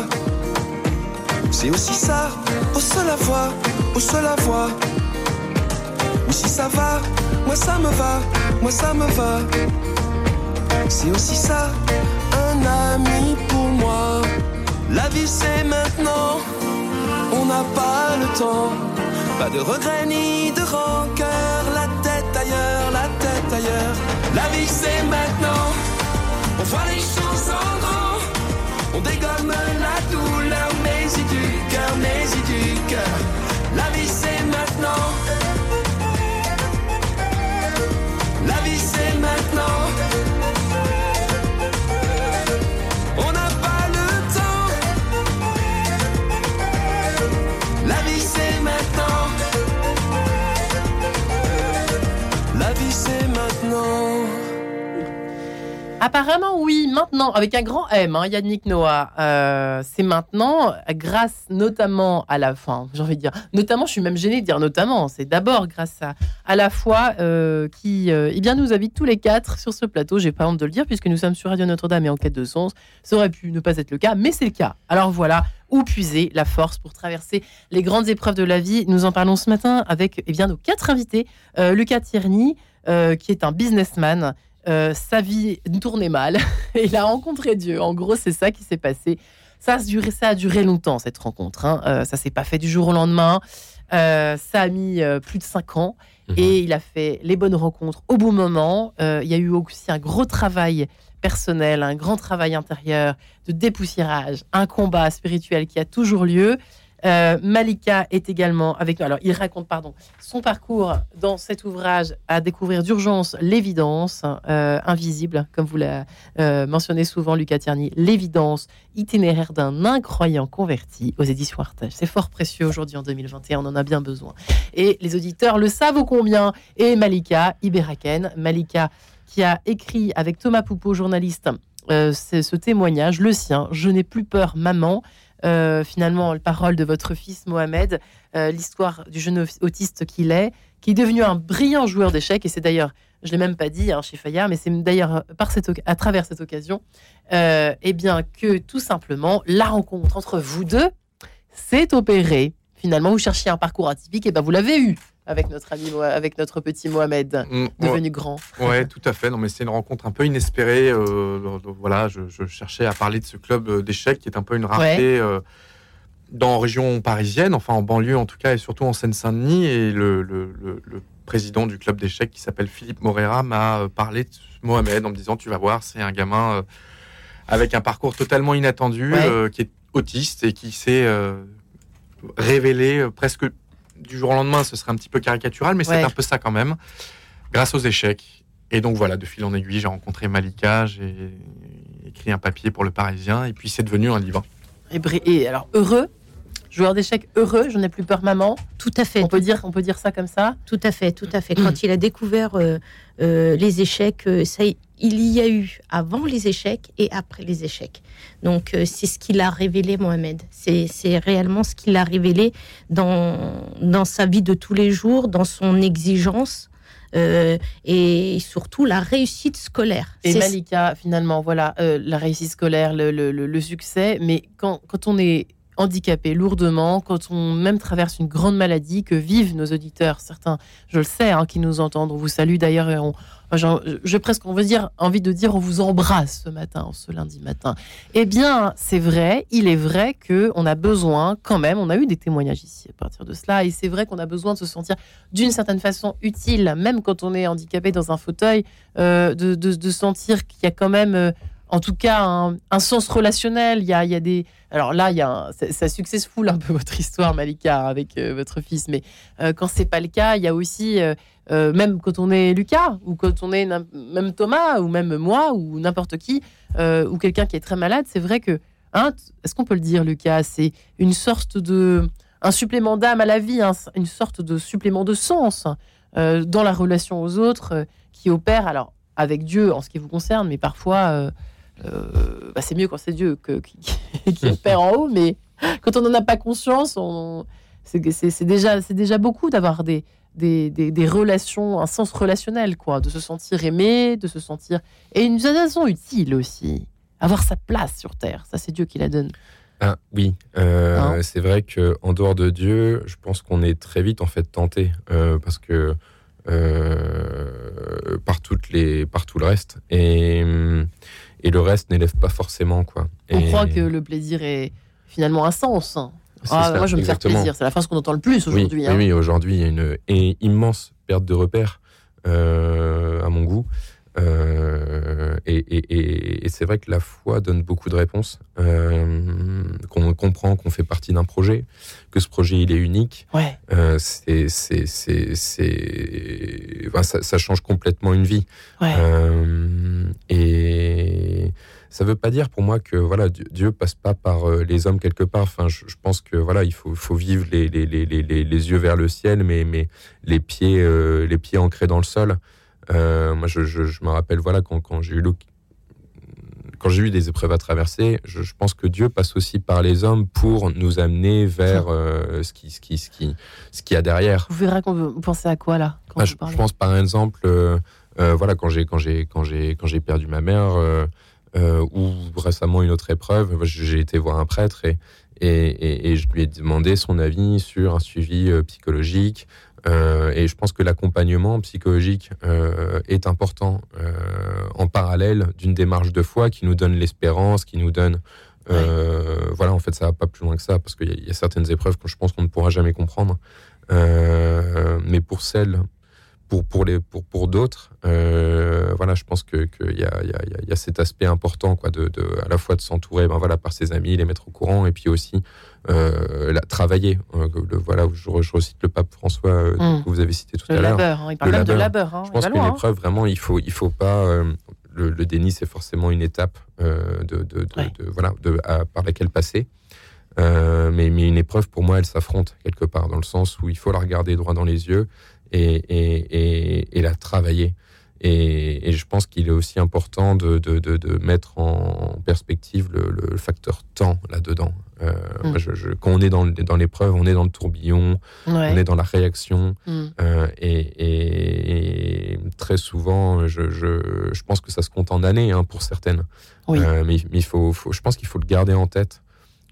C'est aussi ça, au seul la voix, au seul la voix. Ou si ça va, moi ça me va, moi ça me va. C'est aussi ça, un ami pour moi. La vie c'est maintenant, on n'a pas le temps. Pas de regrets ni de rancœur, la tête ailleurs, la tête ailleurs. La vie c'est maintenant. On voit les choses en grand, on dégomme la douleur, mais du cœur, mais du cœur. La vie Apparemment, oui, maintenant, avec un grand M, hein, Yannick Noah. Euh, c'est maintenant, grâce notamment à la fin, j'ai envie de dire, notamment, je suis même gênée de dire notamment, c'est d'abord grâce à, à la foi euh, qui euh, eh bien, nous habite tous les quatre sur ce plateau. J'ai pas honte de le dire, puisque nous sommes sur Radio Notre-Dame et en quête de sens. Ça aurait pu ne pas être le cas, mais c'est le cas. Alors voilà, où puiser la force pour traverser les grandes épreuves de la vie? Nous en parlons ce matin avec eh bien, nos quatre invités. Lucas Tierney, qui est un businessman euh, sa vie tournait mal et il a rencontré Dieu. En gros, c'est ça qui s'est passé. Ça a, duré, ça a duré longtemps, cette rencontre. Hein. Euh, ça s'est pas fait du jour au lendemain. Euh, ça a mis plus de cinq ans mhm. et il a fait les bonnes rencontres au bon moment. il y a eu aussi un gros travail personnel, un grand travail intérieur de dépoussiérage, un combat spirituel qui a toujours lieu. Euh, Malika est également avec nous. Alors, il raconte, pardon, son parcours dans cet ouvrage à découvrir d'urgence l'évidence euh, invisible, comme vous l'a euh, mentionné souvent, Lucas Tierny, l'évidence itinéraire d'un incroyant converti aux éditions Artege. C'est fort précieux aujourd'hui en 2021, on en a bien besoin. Et les auditeurs le savent au combien. Et Malika Iberaken, Malika qui a écrit avec Thomas Poupeau, journaliste, ce témoignage, le sien, Je n'ai plus peur, maman. Euh, finalement la parole de votre fils Mohamed, euh, l'histoire du jeune autiste qu'il est, qui est devenu un brillant joueur d'échecs. Et c'est d'ailleurs, je l'ai même pas dit hein, chez Fayard, mais c'est d'ailleurs à travers cette occasion, euh, eh bien que tout simplement la rencontre entre vous deux s'est opérée. Finalement, vous cherchiez un parcours atypique, et ben vous l'avez eu avec notre ami, avec notre petit Mohamed, mm, devenu grand. Ouais, tout à fait. Non, mais c'est une rencontre un peu inespérée. Euh, voilà, je, cherchais à parler de ce club d'échecs qui est un peu une rareté. Euh, dans la région parisienne, enfin en banlieue en tout cas, et surtout en Seine-Saint-Denis. Et le, président du club d'échecs, qui s'appelle Philippe Morera, m'a euh, parlé de Mohamed en me disant Tu vas voir, c'est un gamin avec un parcours totalement inattendu, qui est autiste et qui s'est révélé presque du jour au lendemain, ce serait un petit peu caricatural, mais c'est un peu ça quand même, grâce aux échecs. Et donc voilà, de fil en aiguille, j'ai rencontré Malika, j'ai écrit un papier pour le Parisien, et puis c'est devenu un livre. Et, alors heureux, joueur d'échecs heureux, j'en ai plus peur maman? Tout à fait. On peut dire, on peut dire ça comme ça? Tout à fait, tout à fait. Quand il a découvert euh, euh, les échecs, euh, ça, il y a eu avant les échecs et après les échecs. Donc euh, c'est ce qu'il a révélé Mohamed. C'est réellement ce qu'il a révélé dans, dans sa vie de tous les jours, dans son exigence. Euh, et surtout la réussite scolaire. Et Malika, finalement, voilà, euh, la réussite scolaire, le, le, le, succès, mais quand, quand on est handicapé lourdement, quand on même traverse une grande maladie que vivent nos auditeurs, certains, je le sais, hein, qui nous entendent, on vous salue d'ailleurs et on, j'ai presque on veut dire, envie de dire on vous embrasse ce matin, ce lundi matin. Eh bien, c'est vrai, il est vrai que on a besoin quand même, on a eu des témoignages ici à partir de cela, et c'est vrai qu'on a besoin de se sentir d'une certaine façon utile, même quand on est handicapé dans un fauteuil, euh, de, de, sentir qu'il y a quand même... Euh, en tout cas un, sens relationnel. Il y a, il y a des. Alors là, il y a ça successful un peu votre histoire, Malika, avec euh, votre fils. Mais euh, quand c'est pas le cas, il y a aussi euh, même quand on est Lucas ou quand on est même Thomas ou même moi ou n'importe qui ou quelqu'un qui est très malade, c'est vrai que hein, est-ce qu'on peut le dire, Lucas C'est une sorte de un supplément d'âme à la vie, une sorte de supplément de sens dans la relation aux autres qui opère. Alors avec Dieu en ce qui vous concerne, mais parfois euh, bah, c'est mieux quand c'est Dieu que, qui, qui opère en haut, mais quand on n'en a pas conscience, c'est déjà, déjà beaucoup d'avoir des, des, des, relations, un sens relationnel, quoi, de se sentir aimé, de se sentir. Et une façon utile aussi. Avoir sa place sur Terre, ça c'est Dieu qui la donne. Ah, oui, euh, hein c'est vrai qu'en dehors de Dieu, je pense qu'on est très vite en fait tenté euh, parce que par toutes les, par tout le reste. Et hum, et le reste n'élève pas forcément. Quoi. On croit que le plaisir est finalement un sens. Ah, moi, je me faire plaisir. C'est la phrase qu'on entend le plus aujourd'hui. Hein. Oui, aujourd'hui, il y a une, immense perte de repères, euh, à mon goût. Euh, et, c'est vrai que la foi donne beaucoup de réponses, euh, qu'on comprend qu'on fait partie d'un projet, que ce projet il est unique. Ouais. c'est, c'est, ça, change complètement une vie. Ouais. et ça veut pas dire pour moi que voilà Dieu passe pas par les hommes quelque part. Enfin, je, pense que voilà, il faut, faut vivre les, les, les, les, yeux vers le ciel, mais, mais les pieds les pieds ancrés dans le sol. Euh, moi, je, me rappelle, voilà, quand, quand j'ai eu quand j'ai eu des épreuves à traverser, je, pense que Dieu passe aussi par les hommes pour nous amener vers euh, ce qui, ce qui, ce qui, ce qu'il y a derrière. Vous verrez qu'on vous pensez à quoi là bah, je, pense par exemple, euh, voilà, quand j'ai, quand j'ai, quand j'ai, quand j'ai perdu ma mère, ou récemment une autre épreuve, j'ai été voir un prêtre et, et, et, je lui ai demandé son avis sur un suivi psychologique, euh, et je pense que l'accompagnement psychologique euh, est important euh, en parallèle d'une démarche de foi qui nous donne l'espérance, qui nous donne... Voilà, en fait, ça va pas plus loin que ça, parce qu'il y, a certaines épreuves que je pense qu'on ne pourra jamais comprendre. mais pour celles, pour, pour, les, pour, pour d'autres, voilà, je pense qu'il que y, a, y, a, y, a, cet aspect important, quoi, de, de à la fois de s'entourer, ben voilà, par ses amis, les mettre au courant, et puis aussi euh, la, travailler. le, voilà, je, je, recite le pape François mm. que vous avez cité tout le à l'heure. Hein, il parle même de labeur. Hein, je pense qu'une épreuve, vraiment, il faut, il faut pas. Le, le, déni, c'est forcément une étape de, de, de, ouais. de, voilà, de, à, par laquelle passer. Euh, mais, mais, une épreuve, pour moi, elle s'affronte quelque part, dans le sens où il faut la regarder droit dans les yeux et, et, et, et la travailler. Et, je pense qu'il est aussi important de, de, de, de, mettre en perspective le, le facteur temps là-dedans. Euh, mm. je, je, quand on est dans, dans l'épreuve, on est dans le tourbillon, ouais. on est dans la réaction. Mm. Euh, et, très souvent, je, je, pense que ça se compte en années hein, pour certaines. Oui. Euh, mais, mais faut, faut, je pense qu'il faut le garder en tête.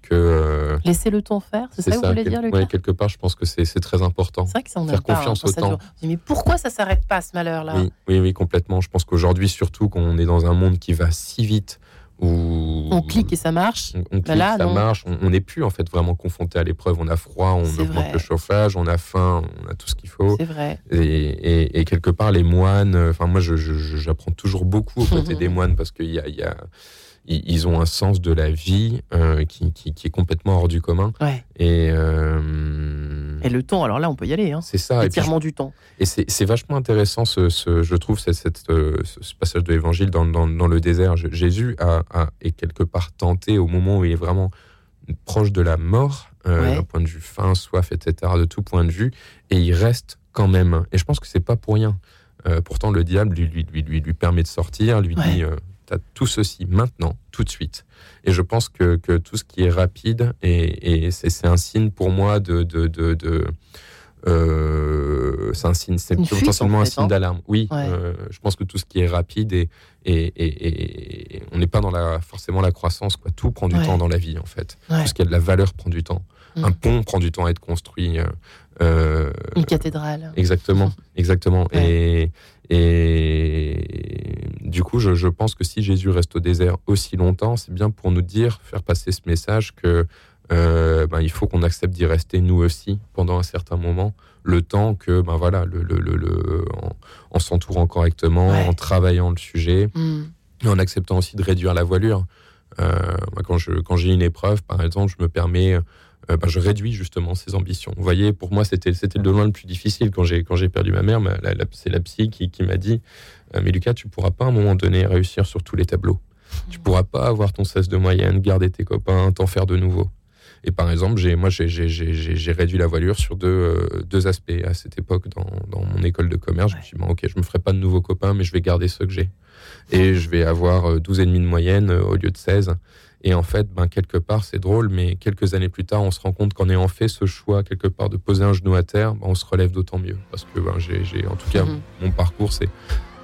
Que, euh, Laisser le temps faire, c'est ça, que vous voulez dire, Lucas Oui, quelque part, je pense que c'est très important. C'est vrai que ça, on Faire pas, confiance hein, au temps. Mais pourquoi ça s'arrête pas, ce malheur-là? Oui, oui, oui, complètement. Je pense qu'aujourd'hui, surtout, qu'on est dans un monde qui va si vite, où on clique et ça marche. On, on clique, là, ça non. marche. On n'est plus en fait vraiment confronté à l'épreuve. On a froid, on augmente vrai. le chauffage, on a faim, on a tout ce qu'il faut. C'est vrai. Et, et, et quelque part, les moines. Enfin, moi, je- je- je- j'apprends toujours beaucoup aux côtés des moines parce qu'il y a, y a- ils ils ont un sens de la vie euh, qui, qui, qui est complètement hors du commun. Ouais. Et, euh, Et le temps, alors là, on peut y aller. Hein. c'est ça. Et puis, L'étirement du temps. et c'est vachement intéressant, ce, ce- je trouve, cette, cette, euh, ce, passage de l'évangile dans, dans, dans le désert. Jésus a, a- est quelque part tenté au moment où il est vraiment proche de la mort, euh, Ouais. d'un point de vue faim, soif, etc., de tout point de vue, et il reste quand même. Et je pense que c'est pas pour rien. Euh, pourtant, le diable lui, lui, lui, lui, lui permet de sortir, lui Ouais. dit euh, T'as tout ceci maintenant, tout de suite. Et je pense que, que tout ce qui est rapide, et, et c'est un signe pour moi de. de, de, de euh, c'est un signe, c'est potentiellement en un signe hein. d'alarme. Oui, Ouais. euh, je pense que tout ce qui est rapide et, et, et, et on n'est pas dans la, forcément la croissance. Quoi. Tout prend du Ouais. temps dans la vie, en fait. Ouais. Tout ce qui a de la valeur prend du temps. Mm. Un pont prend du temps à être construit. euh, euh, Une cathédrale. Exactement, exactement. Ouais. Et, et du coup, je, je pense que si Jésus reste au désert aussi longtemps, c'est bien pour nous dire, faire passer ce message que euh, ben, il faut qu'on accepte d'y rester nous aussi pendant un certain moment, le temps que, ben voilà, le, le, le, le- en, en s'entourant correctement, Ouais. en travaillant le sujet, Mm. et en acceptant aussi de réduire la voilure. Euh, moi, quand je quand j'ai une épreuve, par exemple, je me permets, euh, ben, je réduis justement ces ambitions. Vous voyez, pour moi, c'était de loin le plus difficile quand j'ai perdu ma mère. C'est la psy qui, qui m'a dit, euh, mais Lucas, tu pourras pas à un moment donné réussir sur tous les tableaux. Tu pourras pas avoir ton 16 de moyenne, garder tes copains, t'en faire de nouveau. Et par exemple, j'ai, moi, j'ai, réduit la voilure sur deux, euh, deux aspects. À cette époque, dans, dans mon école de commerce, je me suis dit, bon, ok, je me ferai pas de nouveaux copains, mais je vais garder ceux que j'ai. Et je vais avoir euh, 12,5 de moyenne euh, au lieu de 16. Et en fait, ben, quelque part, c'est drôle, mais quelques années plus tard, on se rend compte qu'en ayant fait ce choix, quelque part, de poser un genou à terre, ben, on se relève d'autant mieux. Parce que ben, j'ai, en tout cas, Mhm. mon parcours, c'est.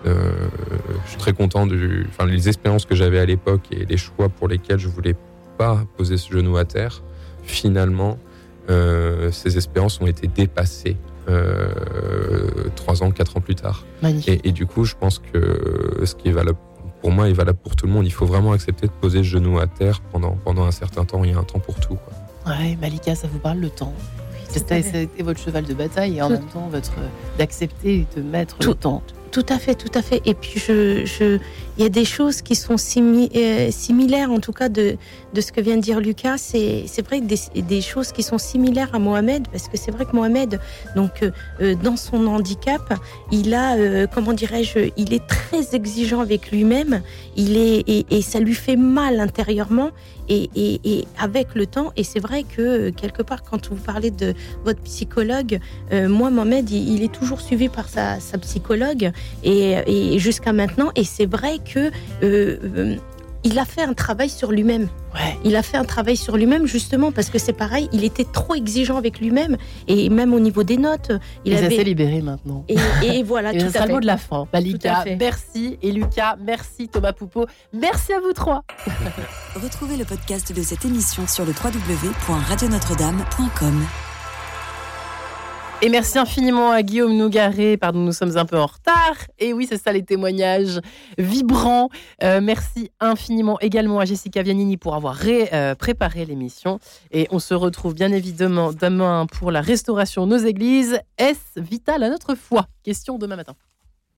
euh, je suis très content du, enfin, les expériences que j'avais à l'époque et les choix pour lesquels je voulais pas poser ce genou à terre. Finalement, euh, ces espérances ont été dépassées euh, trois ans, quatre ans plus tard. Magnifique. Et, et du coup, je pense que ce qui est valable pour moi est valable pour tout le monde. Il faut vraiment accepter de poser le genou à terre pendant, pendant un certain temps. Il y a un temps pour tout. Quoi. Ouais, Malika, ça vous parle le temps? C'était c'était votre cheval de bataille et en Tout- même temps votre d'accepter et de mettre le Tout- temps. Tout à fait, tout à fait. Et puis, je, il y a des choses qui sont euh, similaires, en tout cas, de, de ce que vient de dire Lucas. C'est, c'est vrai que des, des choses qui sont similaires à Mohamed, parce que c'est vrai que Mohamed, donc, euh, euh, dans son handicap, il a, comment dirais-je, il est très exigeant avec lui-même. Il est, et, ça lui fait mal intérieurement. Et, et, avec le temps, et c'est vrai que quelque part, quand vous parlez de votre psychologue, moi, Mohamed, il, il est toujours suivi par sa, sa psychologue et, et jusqu'à maintenant. Et c'est vrai que euh, euh, il a fait un travail sur lui-même. Ouais. Il a fait un travail sur lui-même justement parce que c'est pareil, il était trop exigeant avec lui-même et même au niveau des notes, il Il est avait. assez libéré maintenant. Et, et voilà, Et tout à sera le fait. mot de la fin. Malika, fait. merci. Et Lucas, merci. Thomas Poupeau, merci à vous trois. Retrouvez le podcast de cette émission sur le www.radionotre-dame.com. Et merci infiniment à Guillaume Nougaret. Pardon, nous sommes un peu en retard. Et oui, c'est ça les témoignages vibrants. Euh, merci infiniment également à Jessica Vianini pour avoir euh, préparé l'émission. Et on se retrouve bien évidemment demain pour la restauration de nos églises. Est-ce vital à notre foi? Question demain matin.